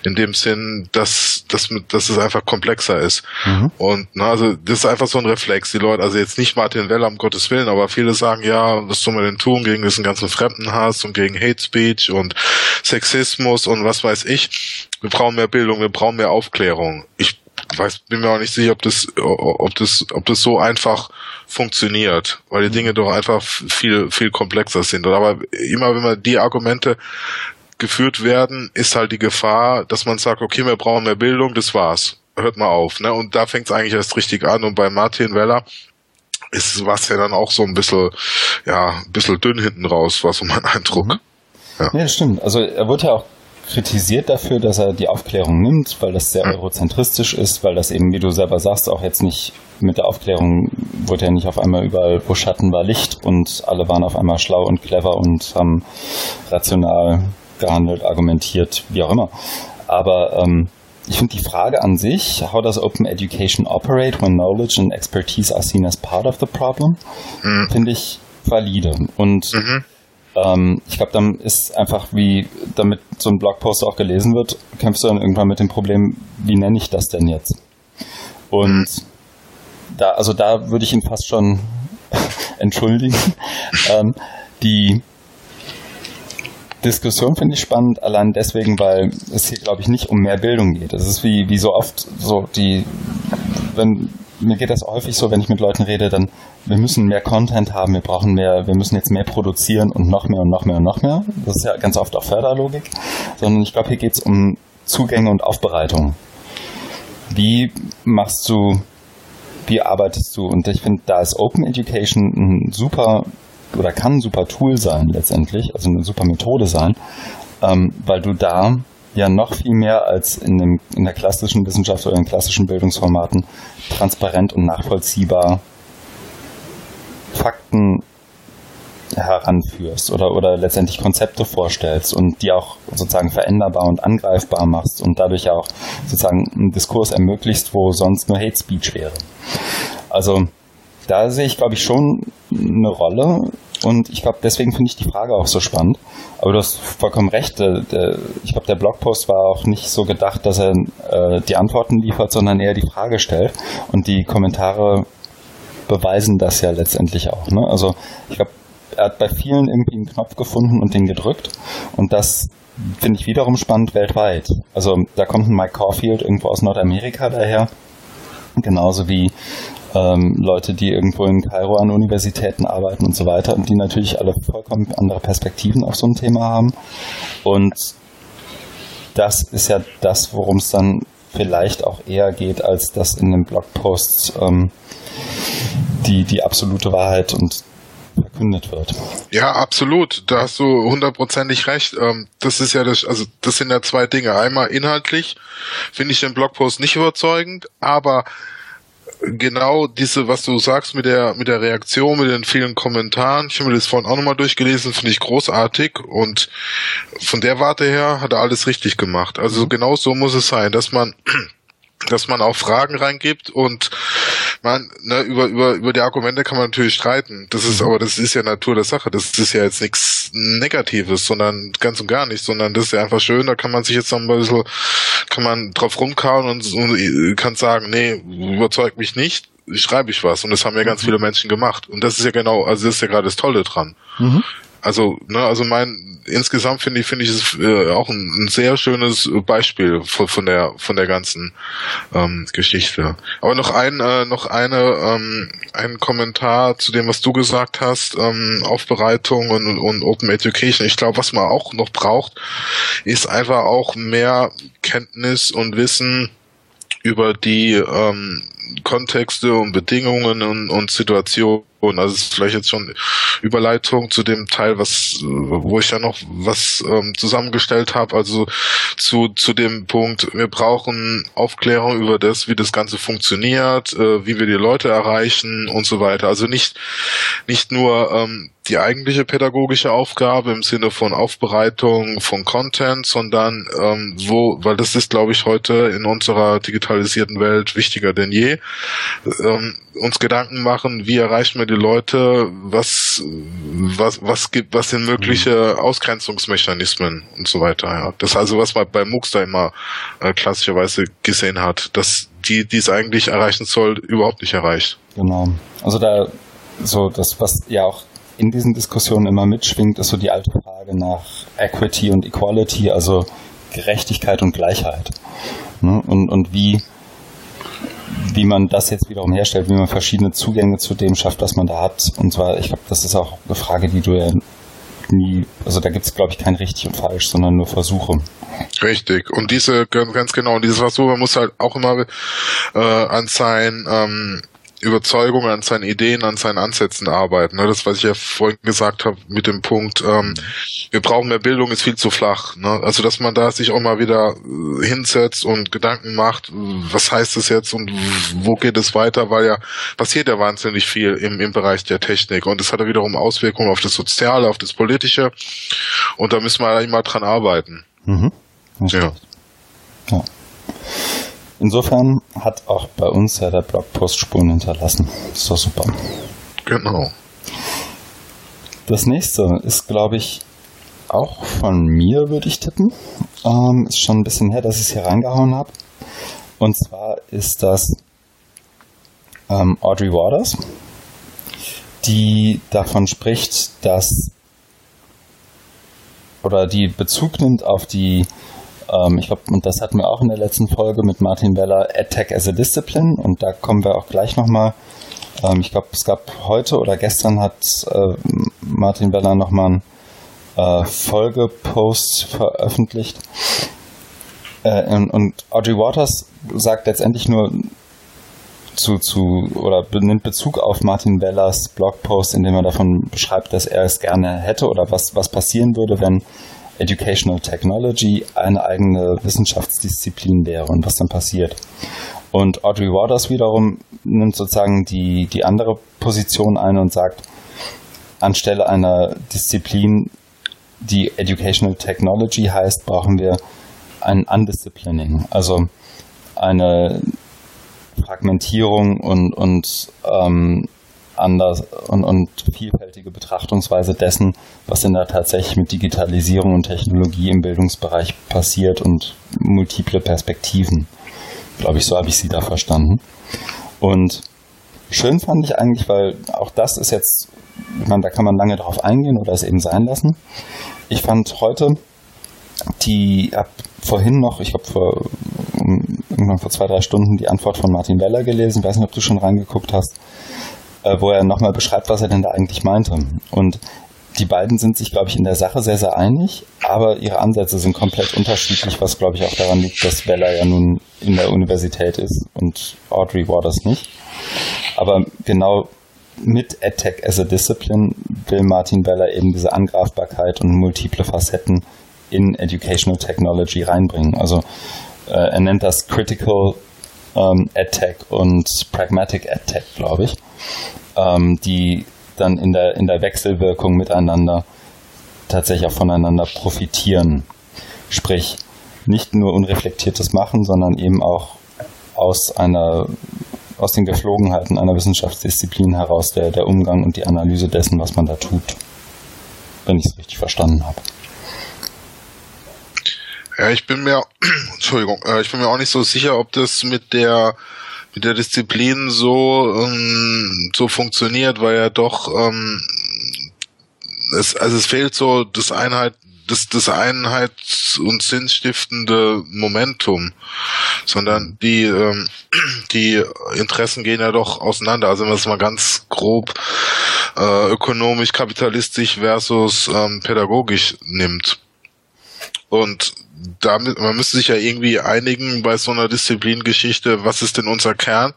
In dem Sinn, dass, dass, dass es einfach komplexer ist. Mhm. Und na, also das ist einfach so ein Reflex. Die Leute, also jetzt nicht Martin Weller, um Gottes Willen, aber viele sagen, ja, was soll man denn tun gegen diesen ganzen Fremdenhass und gegen Hate Speech und Sexismus und was weiß ich. Wir brauchen mehr Bildung, wir brauchen mehr Aufklärung. Ich weiß, bin mir auch nicht sicher, ob das, ob das, ob das so einfach funktioniert, weil die Dinge doch einfach viel, viel komplexer sind. Aber immer wenn man die Argumente geführt werden, ist halt die Gefahr, dass man sagt, okay, wir brauchen mehr Bildung, das war's. Hört mal auf. Ne? Und da fängt es eigentlich erst richtig an. Und bei Martin Weller ist was ja dann auch so ein bisschen, ja, ein bisschen dünn hinten raus, war so mein Eindruck. Mhm. Ja. ja, stimmt. Also er wird ja auch kritisiert dafür, dass er die Aufklärung nimmt, weil das sehr eurozentristisch ist, weil das eben, wie du selber sagst, auch jetzt nicht mit der Aufklärung wurde ja nicht auf einmal überall, wo Schatten war Licht und alle waren auf einmal schlau und clever und haben rational gehandelt, argumentiert, wie auch immer. Aber ähm, ich finde die Frage an sich, how does open education operate when knowledge and expertise are seen as part of the problem, mhm. finde ich valide. Und mhm. Ähm, ich glaube, dann ist einfach, wie damit so ein Blogpost auch gelesen wird, kämpfst du dann irgendwann mit dem Problem, wie nenne ich das denn jetzt? Und da, also da würde ich ihn fast schon [LAUGHS] entschuldigen. [LAUGHS] ähm, die Diskussion finde ich spannend, allein deswegen, weil es hier, glaube ich, nicht um mehr Bildung geht. Es ist wie, wie so oft so die, wenn, mir geht das häufig so, wenn ich mit Leuten rede, dann, wir müssen mehr Content haben, wir brauchen mehr, wir müssen jetzt mehr produzieren und noch mehr und noch mehr und noch mehr. Das ist ja ganz oft auch Förderlogik. Sondern ich glaube, hier geht es um Zugänge und Aufbereitung. Wie machst du, wie arbeitest du? Und ich finde, da ist Open Education ein super oder kann ein super Tool sein letztendlich, also eine super Methode sein, ähm, weil du da ja noch viel mehr als in, dem, in der klassischen Wissenschaft oder in klassischen Bildungsformaten transparent und nachvollziehbar Fakten heranführst oder, oder letztendlich Konzepte vorstellst und die auch sozusagen veränderbar und angreifbar machst und dadurch auch sozusagen einen Diskurs ermöglicht, wo sonst nur Hate Speech wäre. Also da sehe ich, glaube ich, schon eine Rolle und ich glaube, deswegen finde ich die Frage auch so spannend. Aber du hast vollkommen recht. Der, ich glaube, der Blogpost war auch nicht so gedacht, dass er äh, die Antworten liefert, sondern eher die Frage stellt. Und die Kommentare beweisen das ja letztendlich auch. Ne? Also ich glaube, er hat bei vielen irgendwie einen Knopf gefunden und den gedrückt. Und das finde ich wiederum spannend weltweit. Also da kommt ein Mike Caulfield irgendwo aus Nordamerika daher. Genauso wie ähm, Leute, die irgendwo in Kairo an Universitäten arbeiten und so weiter und die natürlich alle vollkommen andere Perspektiven auf so ein Thema haben. Und das ist ja das, worum es dann vielleicht auch eher geht, als dass in den Blogposts ähm, die, die absolute Wahrheit und verkündet wird. Ja, absolut. Da hast du hundertprozentig recht. Ähm, das ist ja das, also das sind ja zwei Dinge. Einmal inhaltlich finde ich den Blogpost nicht überzeugend, aber genau diese, was du sagst mit der, mit der Reaktion, mit den vielen Kommentaren. Ich habe mir das vorhin auch nochmal durchgelesen, finde ich großartig und von der Warte her hat er alles richtig gemacht. Also mhm. genau so muss es sein, dass man [CLEARS THROAT] dass man auch Fragen reingibt und man ne, über über über die Argumente kann man natürlich streiten. Das ist mhm. aber das ist ja Natur der Sache. Das ist ja jetzt nichts Negatives, sondern ganz und gar nicht, sondern das ist ja einfach schön. Da kann man sich jetzt noch ein bisschen kann man drauf rumkauen und, und kann sagen, nee, überzeugt mich nicht. Schreibe ich was und das haben ja ganz mhm. viele Menschen gemacht und das ist ja genau, also das ist ja gerade das Tolle dran. Mhm. Also, ne, also mein insgesamt finde ich finde ich es äh, auch ein, ein, sehr schönes Beispiel von, von der von der ganzen ähm, Geschichte. Aber noch ein äh, noch eine ähm, ein Kommentar zu dem, was du gesagt hast, ähm, Aufbereitung und, und Open Education. Ich glaube, was man auch noch braucht, ist einfach auch mehr Kenntnis und Wissen über die ähm, Kontexte und Bedingungen und, und Situationen also es ist vielleicht jetzt schon Überleitung zu dem Teil, was, wo ich ja noch was ähm, zusammengestellt habe, also zu, zu dem Punkt, wir brauchen Aufklärung über das, wie das Ganze funktioniert, äh, wie wir die Leute erreichen und so weiter. Also nicht, nicht nur ähm, die eigentliche pädagogische Aufgabe im Sinne von Aufbereitung von Content, sondern ähm, wo, weil das ist, glaube ich, heute in unserer digitalisierten Welt wichtiger denn je, ähm, uns Gedanken machen, wie erreichen wir die Leute, was, was, was gibt, was sind mögliche Ausgrenzungsmechanismen und so weiter. Ja. Das ist also, was man bei MOOCs da immer äh, klassischerweise gesehen hat, dass die, die es eigentlich erreichen soll, überhaupt nicht erreicht. Genau. Also da, so das, was ja auch in diesen Diskussionen immer mitschwingt, ist so die alte Frage nach Equity und Equality, also Gerechtigkeit und Gleichheit. Ne? Und, und wie wie man das jetzt wiederum herstellt, wie man verschiedene Zugänge zu dem schafft, was man da hat. Und zwar, ich glaube, das ist auch eine Frage, die du ja nie, also da gibt es, glaube ich, kein richtig und falsch, sondern nur Versuche. Richtig. Und diese, ganz genau, und dieses Versuch, man muss halt auch immer äh, an sein ähm, Überzeugung, an seinen Ideen, an seinen Ansätzen arbeiten. Ne? Das, was ich ja vorhin gesagt habe mit dem Punkt, ähm, wir brauchen mehr Bildung, ist viel zu flach. Ne? Also, dass man da sich auch mal wieder äh, hinsetzt und Gedanken macht, was heißt das jetzt und wo geht es weiter, weil ja passiert ja wahnsinnig viel im, im Bereich der Technik und es hat ja wiederum Auswirkungen auf das Soziale, auf das Politische und da müssen wir mal dran arbeiten. Mhm. Ja. ja. Insofern hat auch bei uns ja der Blogpost Spuren hinterlassen. Ist doch super. Genau. Das nächste ist, glaube ich, auch von mir, würde ich tippen. Ähm, ist schon ein bisschen her, dass ich es hier reingehauen habe. Und zwar ist das ähm, Audrey Waters, die davon spricht, dass oder die Bezug nimmt auf die, ähm, ich glaube, und das hatten wir auch in der letzten Folge mit Martin Weller, Attack as a Discipline und da kommen wir auch gleich nochmal. Ähm, ich glaube, es gab heute oder gestern hat äh, Martin Weller nochmal einen äh, Folgepost veröffentlicht. Äh, und, und Audrey Waters sagt letztendlich nur, zu, zu oder nimmt Bezug auf Martin Wellers Blogpost, in dem er davon beschreibt, dass er es gerne hätte oder was, was passieren würde, wenn Educational Technology eine eigene Wissenschaftsdisziplin wäre und was dann passiert. Und Audrey Waters wiederum nimmt sozusagen die, die andere Position ein und sagt, anstelle einer Disziplin, die Educational Technology heißt, brauchen wir ein Undisciplining, also eine Fragmentierung und, und ähm, anders und, und vielfältige Betrachtungsweise dessen, was denn da tatsächlich mit Digitalisierung und Technologie im Bildungsbereich passiert und multiple Perspektiven. Glaube ich, so habe ich sie da verstanden. Und schön fand ich eigentlich, weil auch das ist jetzt, ich meine, da kann man lange drauf eingehen oder es eben sein lassen. Ich fand heute die, hab vorhin noch, ich glaube vor irgendwann vor zwei, drei Stunden die Antwort von Martin Weller gelesen. Ich weiß nicht, ob du schon reingeguckt hast, äh, wo er nochmal beschreibt, was er denn da eigentlich meinte. Und die beiden sind sich, glaube ich, in der Sache sehr, sehr einig, aber ihre Ansätze sind komplett unterschiedlich, was, glaube ich, auch daran liegt, dass Weller ja nun in der Universität ist und Audrey Waters nicht. Aber genau mit AdTech as a Discipline will Martin Weller eben diese Angreifbarkeit und multiple Facetten in Educational Technology reinbringen. Also äh, er nennt das Critical ähm, AdTech und Pragmatic AdTech, glaube ich, ähm, die dann in der, in der Wechselwirkung miteinander tatsächlich auch voneinander profitieren. Sprich, nicht nur unreflektiertes Machen, sondern eben auch aus einer aus den Geflogenheiten einer Wissenschaftsdisziplin heraus der, der Umgang und die Analyse dessen, was man da tut. Wenn ich es richtig verstanden habe. Ja, ich bin mir, [CLEARS THROAT] Entschuldigung, äh, ich bin mir auch nicht so sicher, ob das mit der mit der Disziplin so ähm, so funktioniert, weil ja doch ähm, es, also es fehlt so das Einheit das, das Einheits- und sinnstiftende Momentum, sondern die, ähm, die Interessen gehen ja doch auseinander. Also wenn man es mal ganz grob äh, ökonomisch, kapitalistisch versus ähm, pädagogisch nimmt. Und damit, man müsste sich ja irgendwie einigen bei so einer Disziplingeschichte, was ist denn unser Kern,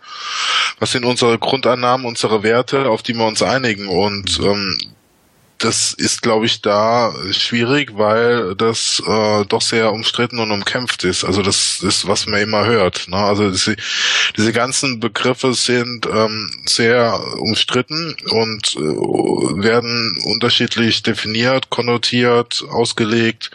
was sind unsere Grundannahmen, unsere Werte, auf die wir uns einigen? Und ähm, das ist, glaube ich, da schwierig, weil das äh, doch sehr umstritten und umkämpft ist. Also das ist, was man immer hört. Ne? Also diese, diese ganzen Begriffe sind ähm, sehr umstritten und äh, werden unterschiedlich definiert, konnotiert, ausgelegt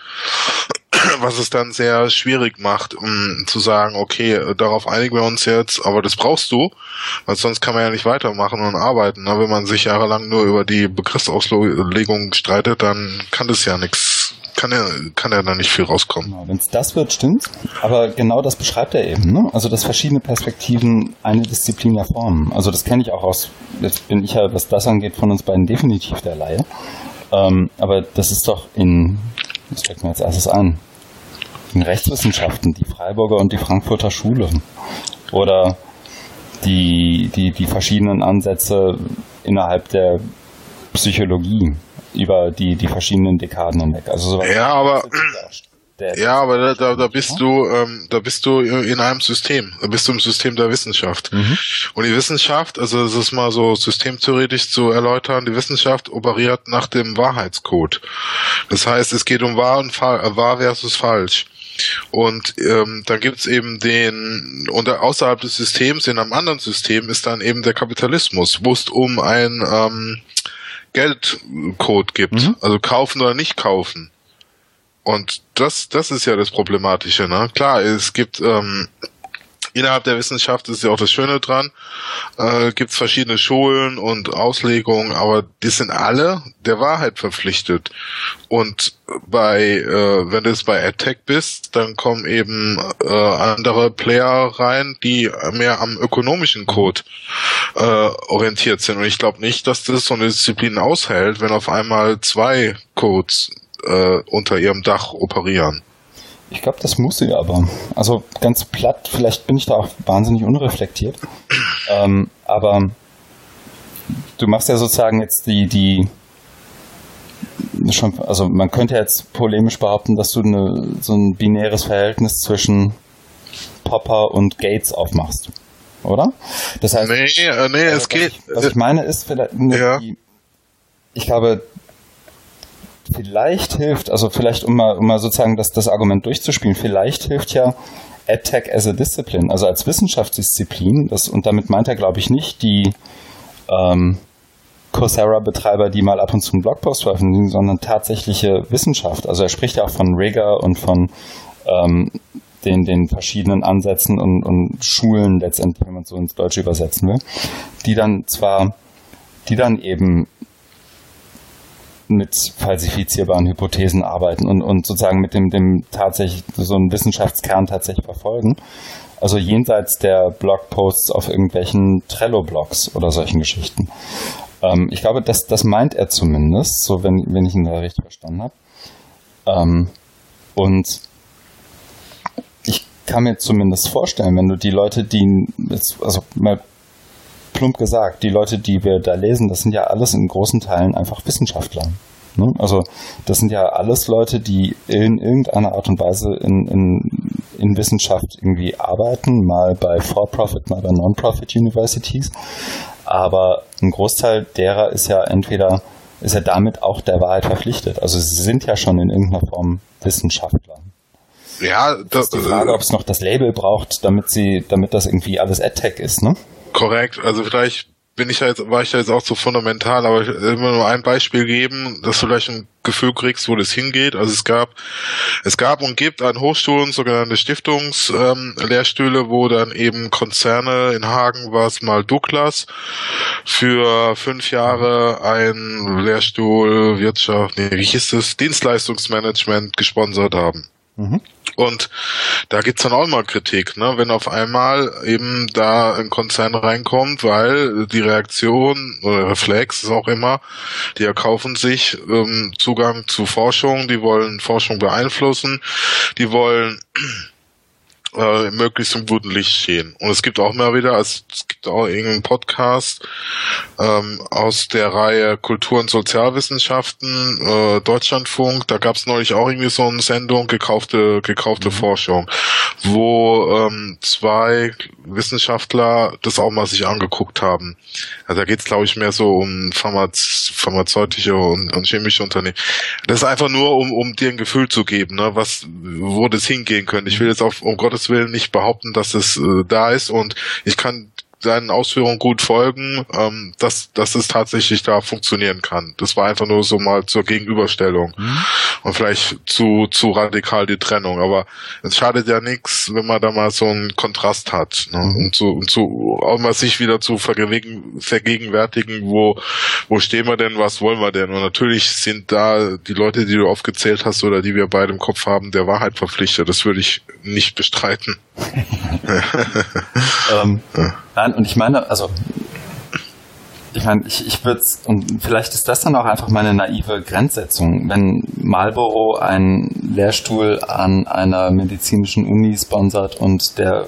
[CLEARS THROAT] was es dann sehr schwierig macht, um zu sagen, okay, darauf einigen wir uns jetzt, aber das brauchst du, weil sonst kann man ja nicht weitermachen und arbeiten. Ne? Wenn man sich jahrelang nur über die Begriffsauslegung streitet, dann kann das ja nichts, kann ja, kann ja da nicht viel rauskommen. Genau, Wenn es das wird, stimmt. Aber genau das beschreibt er eben. Ne? Also dass verschiedene Perspektiven eine Disziplin ja formen. Also das kenne ich auch aus, jetzt bin ich ja, was das angeht, von uns beiden definitiv der Laie. Ähm, aber das ist doch in das fällt mir als erstes ein. In Rechtswissenschaften, die Freiburger und die Frankfurter Schule. Oder die, die, die verschiedenen Ansätze innerhalb der Psychologie über die, die verschiedenen Dekaden hinweg. Also sowas ja, aber der ja, aber da, da, da bist du, ähm, da bist du in einem System. Da bist du im System der Wissenschaft. Mhm. Und die Wissenschaft, also das ist mal so systemtheoretisch zu erläutern, die Wissenschaft operiert nach dem Wahrheitscode. Das heißt, es geht um wahr und wahr versus falsch. Und ähm, dann gibt's eben den, und außerhalb des Systems, in einem anderen System, ist dann eben der Kapitalismus, wo es um ein ähm, Geldcode gibt. Mhm. Also kaufen oder nicht kaufen. Und das, das ist ja das Problematische, ne? Klar, es gibt ähm, innerhalb der Wissenschaft ist ja auch das Schöne dran, äh, gibt es verschiedene Schulen und Auslegungen, aber die sind alle der Wahrheit verpflichtet. Und bei, äh, wenn du jetzt bei AdTech bist, dann kommen eben äh, andere Player rein, die mehr am ökonomischen Code äh, orientiert sind. Und ich glaube nicht, dass das so eine Disziplin aushält, wenn auf einmal zwei Codes äh, unter ihrem Dach operieren. Ich glaube, das muss sie aber. Also ganz platt, vielleicht bin ich da auch wahnsinnig unreflektiert. Ähm, aber du machst ja sozusagen jetzt die, die schon, also man könnte jetzt polemisch behaupten, dass du eine, so ein binäres Verhältnis zwischen Popper und Gates aufmachst. Oder? Das heißt, nee, äh, nee, es geht. Ich, was ich meine ist, vielleicht, ja. die, ich glaube, vielleicht hilft, also vielleicht um mal, um mal sozusagen das, das Argument durchzuspielen, vielleicht hilft ja AdTech as a Discipline, also als Wissenschaftsdisziplin, das, und damit meint er, glaube ich, nicht die ähm, Coursera-Betreiber, die mal ab und zu einen Blogpost veröffentlichen, sondern tatsächliche Wissenschaft. Also er spricht ja auch von Rigor und von ähm, den, den verschiedenen Ansätzen und, und Schulen letztendlich, wenn man so ins Deutsche übersetzen will, die dann zwar, die dann eben mit falsifizierbaren Hypothesen arbeiten und, und sozusagen mit dem, dem tatsächlich so einen Wissenschaftskern tatsächlich verfolgen. Also jenseits der Blogposts auf irgendwelchen Trello-Blogs oder solchen Geschichten. Ähm, ich glaube, das, das meint er zumindest, so wenn, wenn ich ihn da richtig verstanden habe. Ähm, und ich kann mir zumindest vorstellen, wenn du die Leute, die, also mal plump gesagt, die Leute, die wir da lesen, das sind ja alles in großen Teilen einfach Wissenschaftler. Ne? Also das sind ja alles Leute, die in irgendeiner Art und Weise in, in, in Wissenschaft irgendwie arbeiten, mal bei For-Profit, mal bei Non-Profit Universities. Aber ein Großteil derer ist ja entweder, ist ja damit auch der Wahrheit verpflichtet. Also sie sind ja schon in irgendeiner Form Wissenschaftler. Ja, das, das ist die Frage, äh, ob es noch das Label braucht, damit sie, damit das irgendwie alles AdTech ist, ne? Korrekt. Also vielleicht bin ich da jetzt, war ich da jetzt auch zu fundamental, aber ich will nur ein Beispiel geben, dass du vielleicht ein Gefühl kriegst, wo das hingeht. Also es gab, es gab und gibt an Hochschulen sogenannte Stiftungslehrstühle, ähm, wo dann eben Konzerne in Hagen war es mal Douglas für fünf Jahre ein Lehrstuhl Wirtschaft, nee, wie hieß es, Dienstleistungsmanagement gesponsert haben. Mhm. Und da gibt's dann auch immer Kritik, ne? wenn auf einmal eben da ein Konzern reinkommt, weil die Reaktion oder Reflex ist auch immer, die erkaufen sich ähm, Zugang zu Forschung, die wollen Forschung beeinflussen, die wollen äh, möglichst im guten Licht stehen. Und es gibt auch mal wieder, es, es gibt auch irgendeinen Podcast ähm, aus der Reihe Kultur- und Sozialwissenschaften, äh, Deutschlandfunk, da gab es neulich auch irgendwie so eine Sendung, gekaufte, gekaufte mhm. Forschung, wo ähm, zwei Wissenschaftler das auch mal sich angeguckt haben. Also da geht es, glaube ich, mehr so um Pharmaz pharmazeutische und, und, chemische Unternehmen. Das ist einfach nur, um, um dir ein Gefühl zu geben, ne, was, wo das hingehen könnte. Ich will jetzt auch um Gottes Willen nicht behaupten, dass es äh, da ist und ich kann seinen Ausführungen gut folgen, ähm, dass, dass es tatsächlich da funktionieren kann. Das war einfach nur so mal zur Gegenüberstellung mhm. und vielleicht zu, zu radikal die Trennung. Aber es schadet ja nichts, wenn man da mal so einen Kontrast hat ne? mhm. und, zu, und zu auch mal sich wieder zu vergegenwärtigen, wo, wo stehen wir denn, was wollen wir denn? Und natürlich sind da die Leute, die du aufgezählt hast oder die wir beide im Kopf haben, der Wahrheit verpflichtet. Das würde ich nicht bestreiten. [LAUGHS] ähm, ja. Nein, und ich meine, also ich meine, ich, ich würde und vielleicht ist das dann auch einfach meine naive Grenzsetzung, wenn Marlboro einen Lehrstuhl an einer medizinischen Uni sponsert und der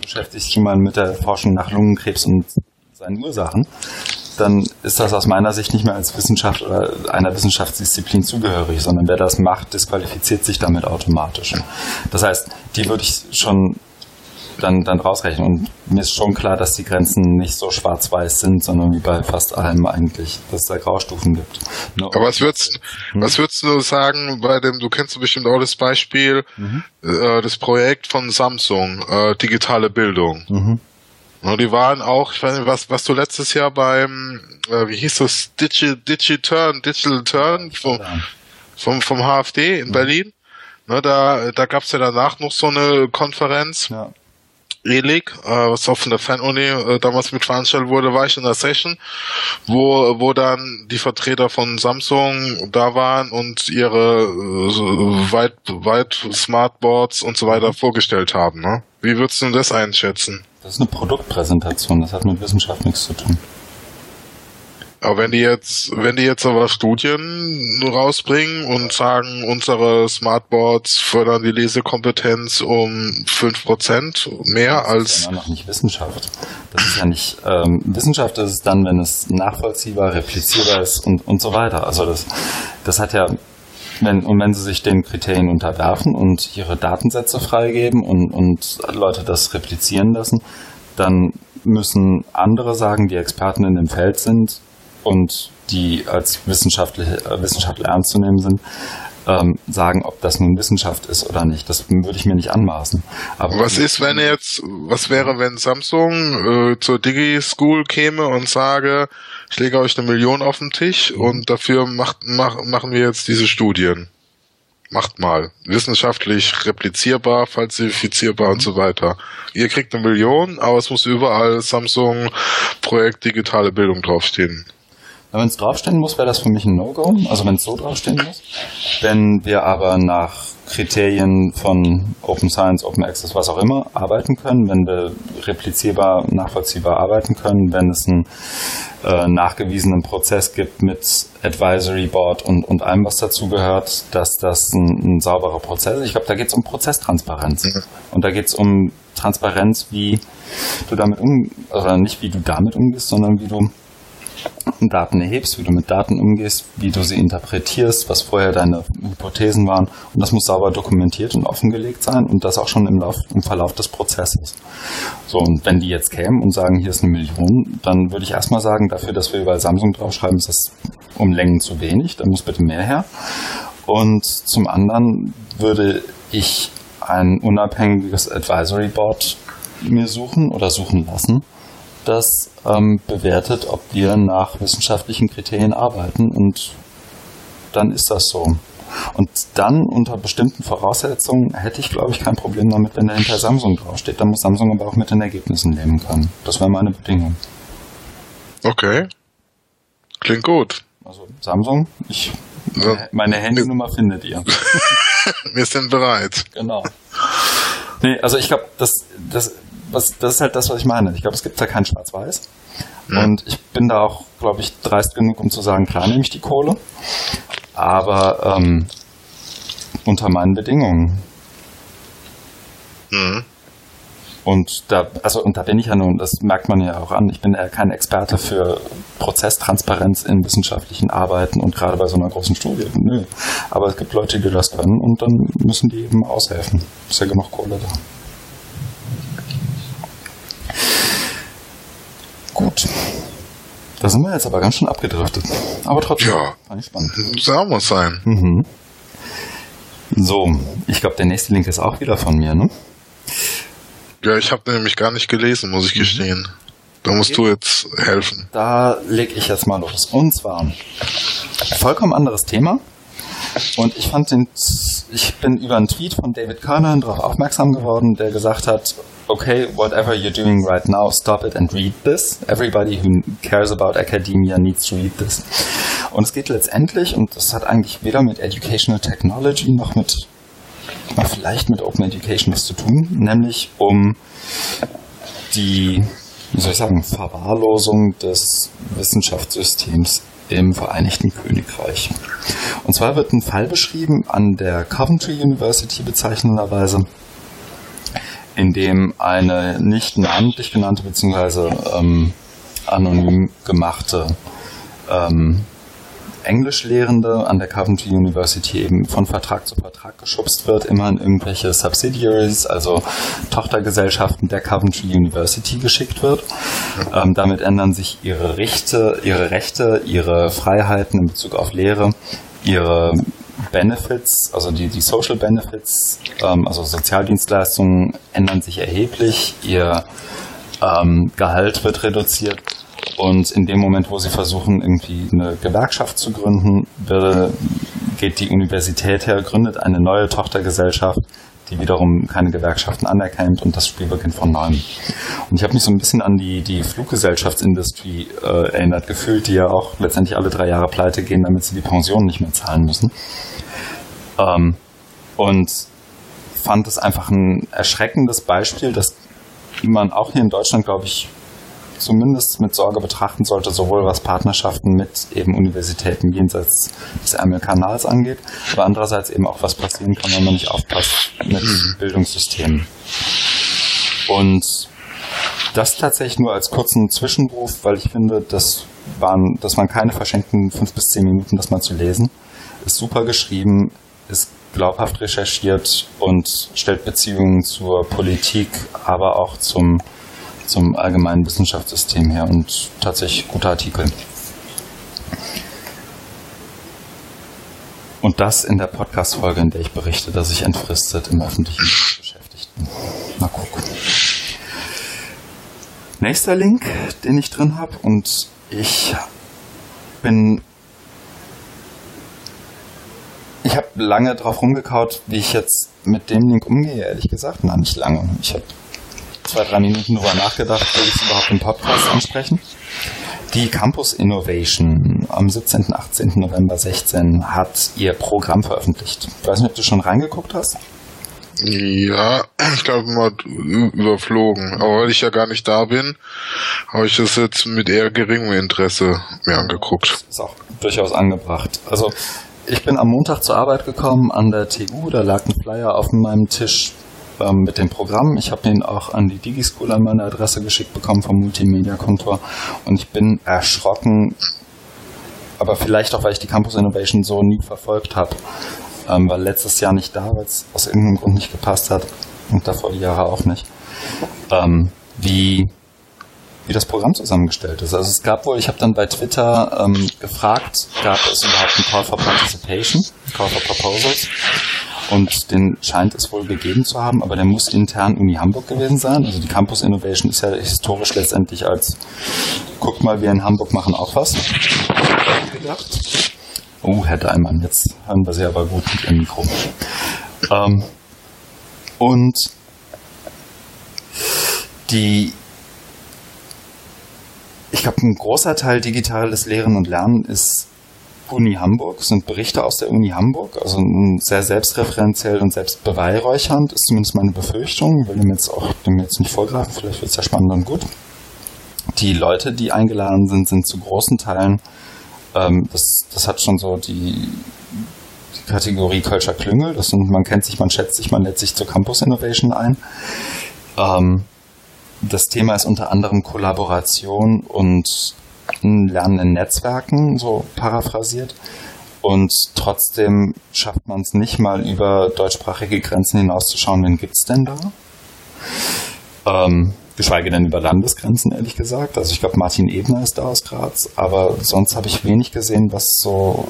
beschäftigt sich mal mit der Forschung nach Lungenkrebs und seinen Ursachen, dann ist das aus meiner Sicht nicht mehr als Wissenschaft oder einer Wissenschaftsdisziplin zugehörig, sondern wer das macht, disqualifiziert sich damit automatisch. Das heißt, die würde ich schon dann, dann rausrechnen. Und mir ist schon klar, dass die Grenzen nicht so schwarz-weiß sind, sondern wie bei fast allem eigentlich, dass es da Graustufen gibt. No. Aber was würdest, hm? was würdest du sagen bei dem, du kennst bestimmt auch das Beispiel, mhm. äh, das Projekt von Samsung, äh, digitale Bildung. Mhm. Ja, die waren auch, ich weiß nicht, was, was du letztes Jahr beim, äh, wie hieß das, Digi, Digiturn, Digital Turn vom, vom, vom HFD in mhm. Berlin. Ne, da da gab es ja danach noch so eine Konferenz. Ja. ELIG, äh, was auch von der Fan-Uni äh, damals mit veranstaltet wurde, war ich in der Session, wo, wo dann die Vertreter von Samsung da waren und ihre äh, weit, weit Smartboards und so weiter mhm. vorgestellt haben. Ne? Wie würdest du das einschätzen? Das ist eine Produktpräsentation, das hat mit Wissenschaft nichts zu tun. Aber wenn die jetzt, wenn die jetzt aber Studien rausbringen und sagen, unsere Smartboards fördern die Lesekompetenz um fünf Prozent mehr als. Das ist ja noch nicht Wissenschaft. Das ist ja nicht, ähm, Wissenschaft ist es dann, wenn es nachvollziehbar, replizierbar ist und, und so weiter. Also das, das hat ja, wenn, und wenn sie sich den Kriterien unterwerfen und ihre Datensätze freigeben und, und Leute das replizieren lassen, dann müssen andere sagen, die Experten in dem Feld sind, und die als wissenschaftliche, äh, Wissenschaftler ernst zu nehmen sind, ähm, sagen, ob das nun Wissenschaft ist oder nicht. Das würde ich mir nicht anmaßen. Aber was ist, wenn jetzt, was wäre, wenn Samsung äh, zur Digi-School käme und sage, ich lege euch eine Million auf den Tisch mhm. und dafür macht, mach, machen wir jetzt diese Studien? Macht mal. Wissenschaftlich replizierbar, falsifizierbar mhm. und so weiter. Ihr kriegt eine Million, aber es muss überall Samsung Projekt digitale Bildung draufstehen. Wenn es draufstehen muss, wäre das für mich ein No-Go. Also wenn es so draufstehen muss. Wenn wir aber nach Kriterien von Open Science, Open Access, was auch immer, arbeiten können, wenn wir replizierbar, nachvollziehbar arbeiten können, wenn es einen äh, nachgewiesenen Prozess gibt mit Advisory Board und, und allem, was dazugehört, dass das ein, ein sauberer Prozess ist. Ich glaube, da geht es um Prozesstransparenz. Mhm. Und da geht es um Transparenz, wie du damit um, oder nicht wie du damit umgehst, sondern wie du Daten erhebst, wie du mit Daten umgehst, wie du sie interpretierst, was vorher deine Hypothesen waren. Und das muss sauber dokumentiert und offengelegt sein und das auch schon im, Lauf, im Verlauf des Prozesses. So, und wenn die jetzt kämen und sagen, hier ist eine Million, dann würde ich erstmal sagen, dafür, dass wir überall Samsung draufschreiben, ist das um Längen zu wenig, da muss bitte mehr her. Und zum anderen würde ich ein unabhängiges Advisory Board mir suchen oder suchen lassen, das ähm, bewertet, ob wir nach wissenschaftlichen Kriterien arbeiten und dann ist das so. Und dann unter bestimmten Voraussetzungen hätte ich, glaube ich, kein Problem damit, wenn dahinter Samsung draufsteht. Dann muss Samsung aber auch mit den Ergebnissen leben können. Das wäre meine Bedingung. Okay. Klingt gut. Also Samsung, ich ja. meine Handynummer findet ihr. [LAUGHS] Wir sind bereit. Genau. Nee, also ich glaube, das, das was, das ist halt das, was ich meine. Ich glaube, es gibt da kein Schwarz-Weiß. Mhm. Und ich bin da auch, glaube ich, dreist genug, um zu sagen, klar nehme ich die Kohle. Aber ähm, unter meinen Bedingungen. Mhm. Und da, also, und da bin ich ja nun, das merkt man ja auch an, ich bin ja kein Experte für Prozesstransparenz in wissenschaftlichen Arbeiten und gerade bei so einer großen Studie. Nö. Aber es gibt Leute, die das können und dann müssen die eben aushelfen. Ist ja genug Kohle da. Gut. Da sind wir jetzt aber ganz schön abgedriftet. Aber trotzdem, ja, fand ich spannend. Soll muss sein. Mhm. So, ich glaube, der nächste Link ist auch wieder von mir, ne? Ja, ich habe nämlich gar nicht gelesen, muss ich mhm. gestehen. Da musst okay. du jetzt helfen. Da leg ich jetzt mal los. Und zwar vollkommen anderes Thema. Und ich fand den, ich bin über einen Tweet von David Kernan darauf aufmerksam geworden, der gesagt hat, okay, whatever you're doing right now, stop it and read this. Everybody who cares about academia needs to read this. Und es geht letztendlich, und das hat eigentlich weder mit Educational Technology noch mit, na, vielleicht mit Open Education was zu tun, nämlich um die, wie soll ich sagen, Verwahrlosung des Wissenschaftssystems im Vereinigten Königreich. Und zwar wird ein Fall beschrieben an der Coventry University bezeichnenderweise, in dem eine nicht namentlich genannte bzw. Ähm, anonym gemachte ähm, Englischlehrende an der Coventry University eben von Vertrag zu Vertrag geschubst wird, immer in irgendwelche Subsidiaries, also Tochtergesellschaften der Coventry University geschickt wird. Ähm, damit ändern sich ihre Rechte, ihre Rechte, ihre Freiheiten in Bezug auf Lehre, ihre Benefits, also die, die Social Benefits, ähm, also Sozialdienstleistungen ändern sich erheblich, ihr ähm, Gehalt wird reduziert. Und in dem Moment, wo sie versuchen, irgendwie eine Gewerkschaft zu gründen, wird, geht die Universität her, gründet eine neue Tochtergesellschaft, die wiederum keine Gewerkschaften anerkennt und das Spiel beginnt von neuem. Und ich habe mich so ein bisschen an die, die Fluggesellschaftsindustrie äh, erinnert gefühlt, die ja auch letztendlich alle drei Jahre pleite gehen, damit sie die Pensionen nicht mehr zahlen müssen. Ähm, und fand es einfach ein erschreckendes Beispiel, dass man auch hier in Deutschland, glaube ich, zumindest mit Sorge betrachten sollte, sowohl was Partnerschaften mit eben Universitäten jenseits des Ärmelkanals angeht, aber andererseits eben auch was passieren kann, wenn man nicht aufpasst mit mhm. Bildungssystemen. Und das tatsächlich nur als kurzen Zwischenruf, weil ich finde, das waren, das waren keine verschenkten fünf bis zehn Minuten, das mal zu lesen. Ist super geschrieben, ist glaubhaft recherchiert und stellt Beziehungen zur Politik, aber auch zum, zum allgemeinen Wissenschaftssystem her und tatsächlich guter Artikel. Und das in der Podcast-Folge, in der ich berichte, dass ich entfristet im öffentlichen beschäftigt bin. Mal gucken. Nächster Link, den ich drin habe und ich bin ich habe lange drauf rumgekaut, wie ich jetzt mit dem Link umgehe, ehrlich gesagt. Na, nicht lange. Ich habe zwei, drei Minuten darüber nachgedacht, will ich es überhaupt im Podcast ansprechen. Die Campus Innovation am 17. 18. November 16 hat ihr Programm veröffentlicht. Ich weiß nicht, ob du schon reingeguckt hast. Ja, ich glaube mal überflogen. Aber weil ich ja gar nicht da bin, habe ich das jetzt mit eher geringem Interesse mir angeguckt. Das ist auch durchaus angebracht. Also ich bin am Montag zur Arbeit gekommen an der TU, da lag ein Flyer auf meinem Tisch ähm, mit dem Programm. Ich habe ihn auch an die DigiSchool an meine Adresse geschickt bekommen vom Multimedia-Kontor und ich bin erschrocken, aber vielleicht auch, weil ich die Campus Innovation so nie verfolgt habe, ähm, weil letztes Jahr nicht da, weil es aus irgendeinem Grund nicht gepasst hat und davor die Jahre auch nicht, ähm, wie wie das Programm zusammengestellt ist. Also es gab wohl, ich habe dann bei Twitter ähm, gefragt, gab es überhaupt einen Call for Participation, Call for Proposals? Und den scheint es wohl gegeben zu haben, aber der muss intern Uni Hamburg gewesen sein. Also die Campus Innovation ist ja historisch letztendlich als, guck mal, wir in Hamburg machen auch was, gedacht. Oh, Herr Daimann, jetzt hören wir Sie aber gut mit Ihrem Mikro. Ähm, und die ich glaube, ein großer Teil digitales Lehren und Lernen ist Uni Hamburg, sind Berichte aus der Uni Hamburg, also sehr selbstreferenziell und selbstbeweihräuchernd, ist zumindest meine Befürchtung. Ich will dem jetzt auch dem jetzt nicht vorgreifen, vielleicht wird es ja spannend und gut. Die Leute, die eingeladen sind, sind zu großen Teilen, ähm, das, das hat schon so die, die Kategorie Kölscher Klüngel, das sind, man kennt sich, man schätzt sich, man lädt sich zur Campus Innovation ein. Ähm, das Thema ist unter anderem Kollaboration und Lernen in Netzwerken, so paraphrasiert. Und trotzdem schafft man es nicht mal über deutschsprachige Grenzen hinauszuschauen, wen gibt's denn da? Ähm, geschweige denn über Landesgrenzen, ehrlich gesagt. Also ich glaube, Martin Ebner ist da aus Graz, aber sonst habe ich wenig gesehen, was so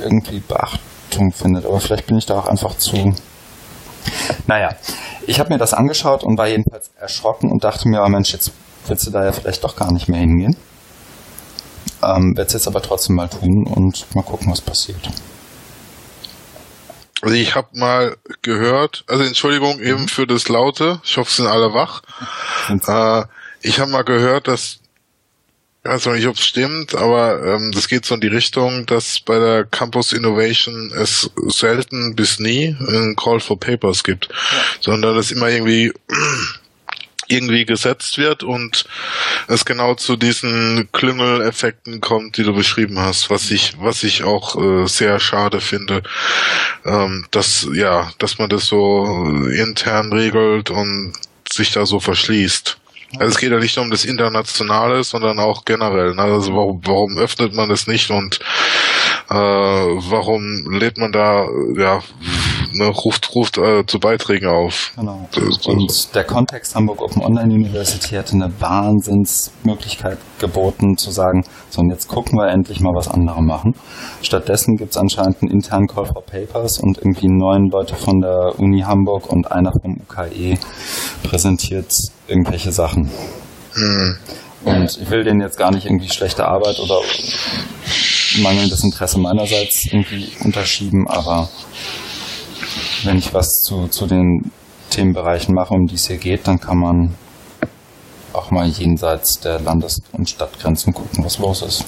irgendwie Beachtung findet. Aber vielleicht bin ich da auch einfach zu. Naja, ich habe mir das angeschaut und war jedenfalls erschrocken und dachte mir, oh Mensch, jetzt willst du da ja vielleicht doch gar nicht mehr hingehen. Ähm, Werde es jetzt aber trotzdem mal tun und mal gucken, was passiert. Also ich habe mal gehört, also Entschuldigung eben mhm. für das Laute, ich hoffe, es sind alle wach. Äh, ich habe mal gehört, dass ich weiß noch nicht, ob es stimmt, aber ähm, das geht so in die Richtung, dass bei der Campus Innovation es selten bis nie einen Call for Papers gibt, ja. sondern es immer irgendwie irgendwie gesetzt wird und es genau zu diesen Klüngeleffekten kommt, die du beschrieben hast, was ich, was ich auch äh, sehr schade finde, ähm, dass ja, dass man das so intern regelt und sich da so verschließt. Also es geht ja nicht nur um das Internationale, sondern auch generell. Ne? Also warum, warum öffnet man es nicht und äh, warum lädt man da, ja, ne, ruft, ruft äh, zu Beiträgen auf. Genau. Und der Kontext Hamburg Open Online University hatte eine Wahnsinnsmöglichkeit geboten, zu sagen, so und jetzt gucken wir endlich mal, was andere machen. Stattdessen gibt es anscheinend einen internen Call for Papers und irgendwie neun Leute von der Uni Hamburg und einer vom UKE präsentiert irgendwelche Sachen. Hm. Und ich will denen jetzt gar nicht irgendwie schlechte Arbeit oder mangelndes Interesse meinerseits irgendwie unterschieben, aber wenn ich was zu, zu den Themenbereichen mache, um die es hier geht, dann kann man auch mal jenseits der Landes- und Stadtgrenzen gucken, was los ist.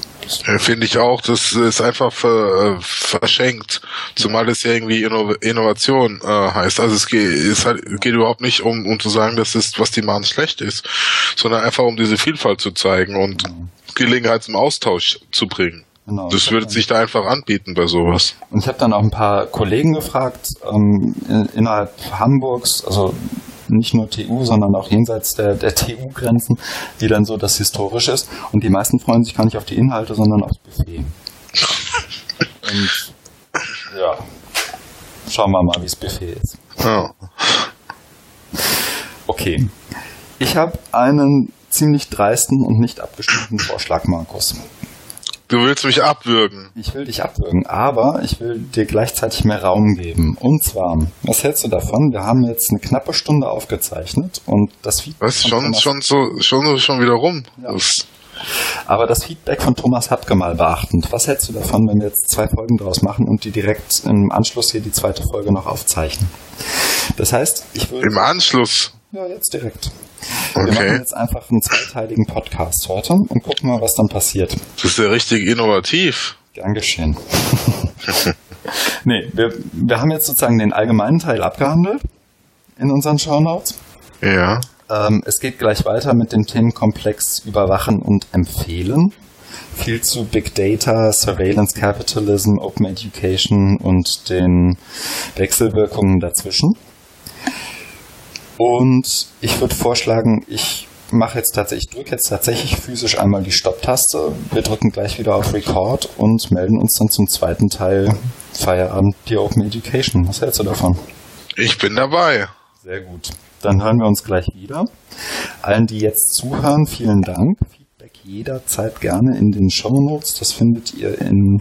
Finde ich auch, das ist einfach ver, äh, verschenkt, zumal es ja irgendwie Inno Innovation äh, heißt. Also es geht, es geht überhaupt nicht um, um zu sagen, dass es, was die machen, schlecht ist, sondern einfach um diese Vielfalt zu zeigen und mhm. Gelegenheit zum Austausch zu bringen. Genau, das würde sich da einfach anbieten bei sowas. Und ich habe dann auch ein paar Kollegen gefragt, ähm, innerhalb Hamburgs, also nicht nur TU, sondern auch jenseits der, der TU-Grenzen, wie dann so das Historische ist. Und die meisten freuen sich gar nicht auf die Inhalte, sondern aufs Buffet. Und ja, schauen wir mal, wie das Buffet ist. Ja. Okay. Ich habe einen ziemlich dreisten und nicht abgestimmten Vorschlag, Markus. Du willst mich abwürgen. Ich will dich abwürgen, aber ich will dir gleichzeitig mehr Raum geben. Und zwar, was hältst du davon? Wir haben jetzt eine knappe Stunde aufgezeichnet und das Feedback. Was? Schon, schon so, schon, schon wieder rum. Ja. Aber das Feedback von Thomas Hatke mal beachtend. Was hältst du davon, wenn wir jetzt zwei Folgen draus machen und die direkt im Anschluss hier die zweite Folge noch aufzeichnen? Das heißt, ich würde. Im Anschluss? Ja, jetzt direkt. Okay. Wir machen jetzt einfach einen zweiteiligen Podcast heute und gucken mal, was dann passiert. Das ist ja richtig innovativ. Gern geschehen. [LAUGHS] nee, wir, wir haben jetzt sozusagen den allgemeinen Teil abgehandelt in unseren Shownotes. Ja. Ähm, es geht gleich weiter mit dem Themenkomplex Überwachen und Empfehlen. Viel zu Big Data, Surveillance Capitalism, Open Education und den Wechselwirkungen dazwischen. Und ich würde vorschlagen, ich mache jetzt tatsächlich, ich drücke jetzt tatsächlich physisch einmal die Stopp-Taste. Wir drücken gleich wieder auf Record und melden uns dann zum zweiten Teil Feierabend die Open Education. Was hältst du davon? Ich bin dabei. Sehr gut. Dann hören wir uns gleich wieder. Allen, die jetzt zuhören, vielen Dank. Feedback jederzeit gerne in den Show Notes. Das findet ihr in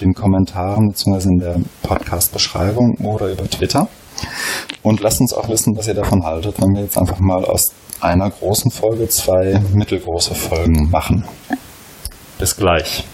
den Kommentaren bzw. in der Podcast-Beschreibung oder über Twitter. Und lasst uns auch wissen, was ihr davon haltet, wenn wir jetzt einfach mal aus einer großen Folge zwei mittelgroße Folgen machen. Bis gleich.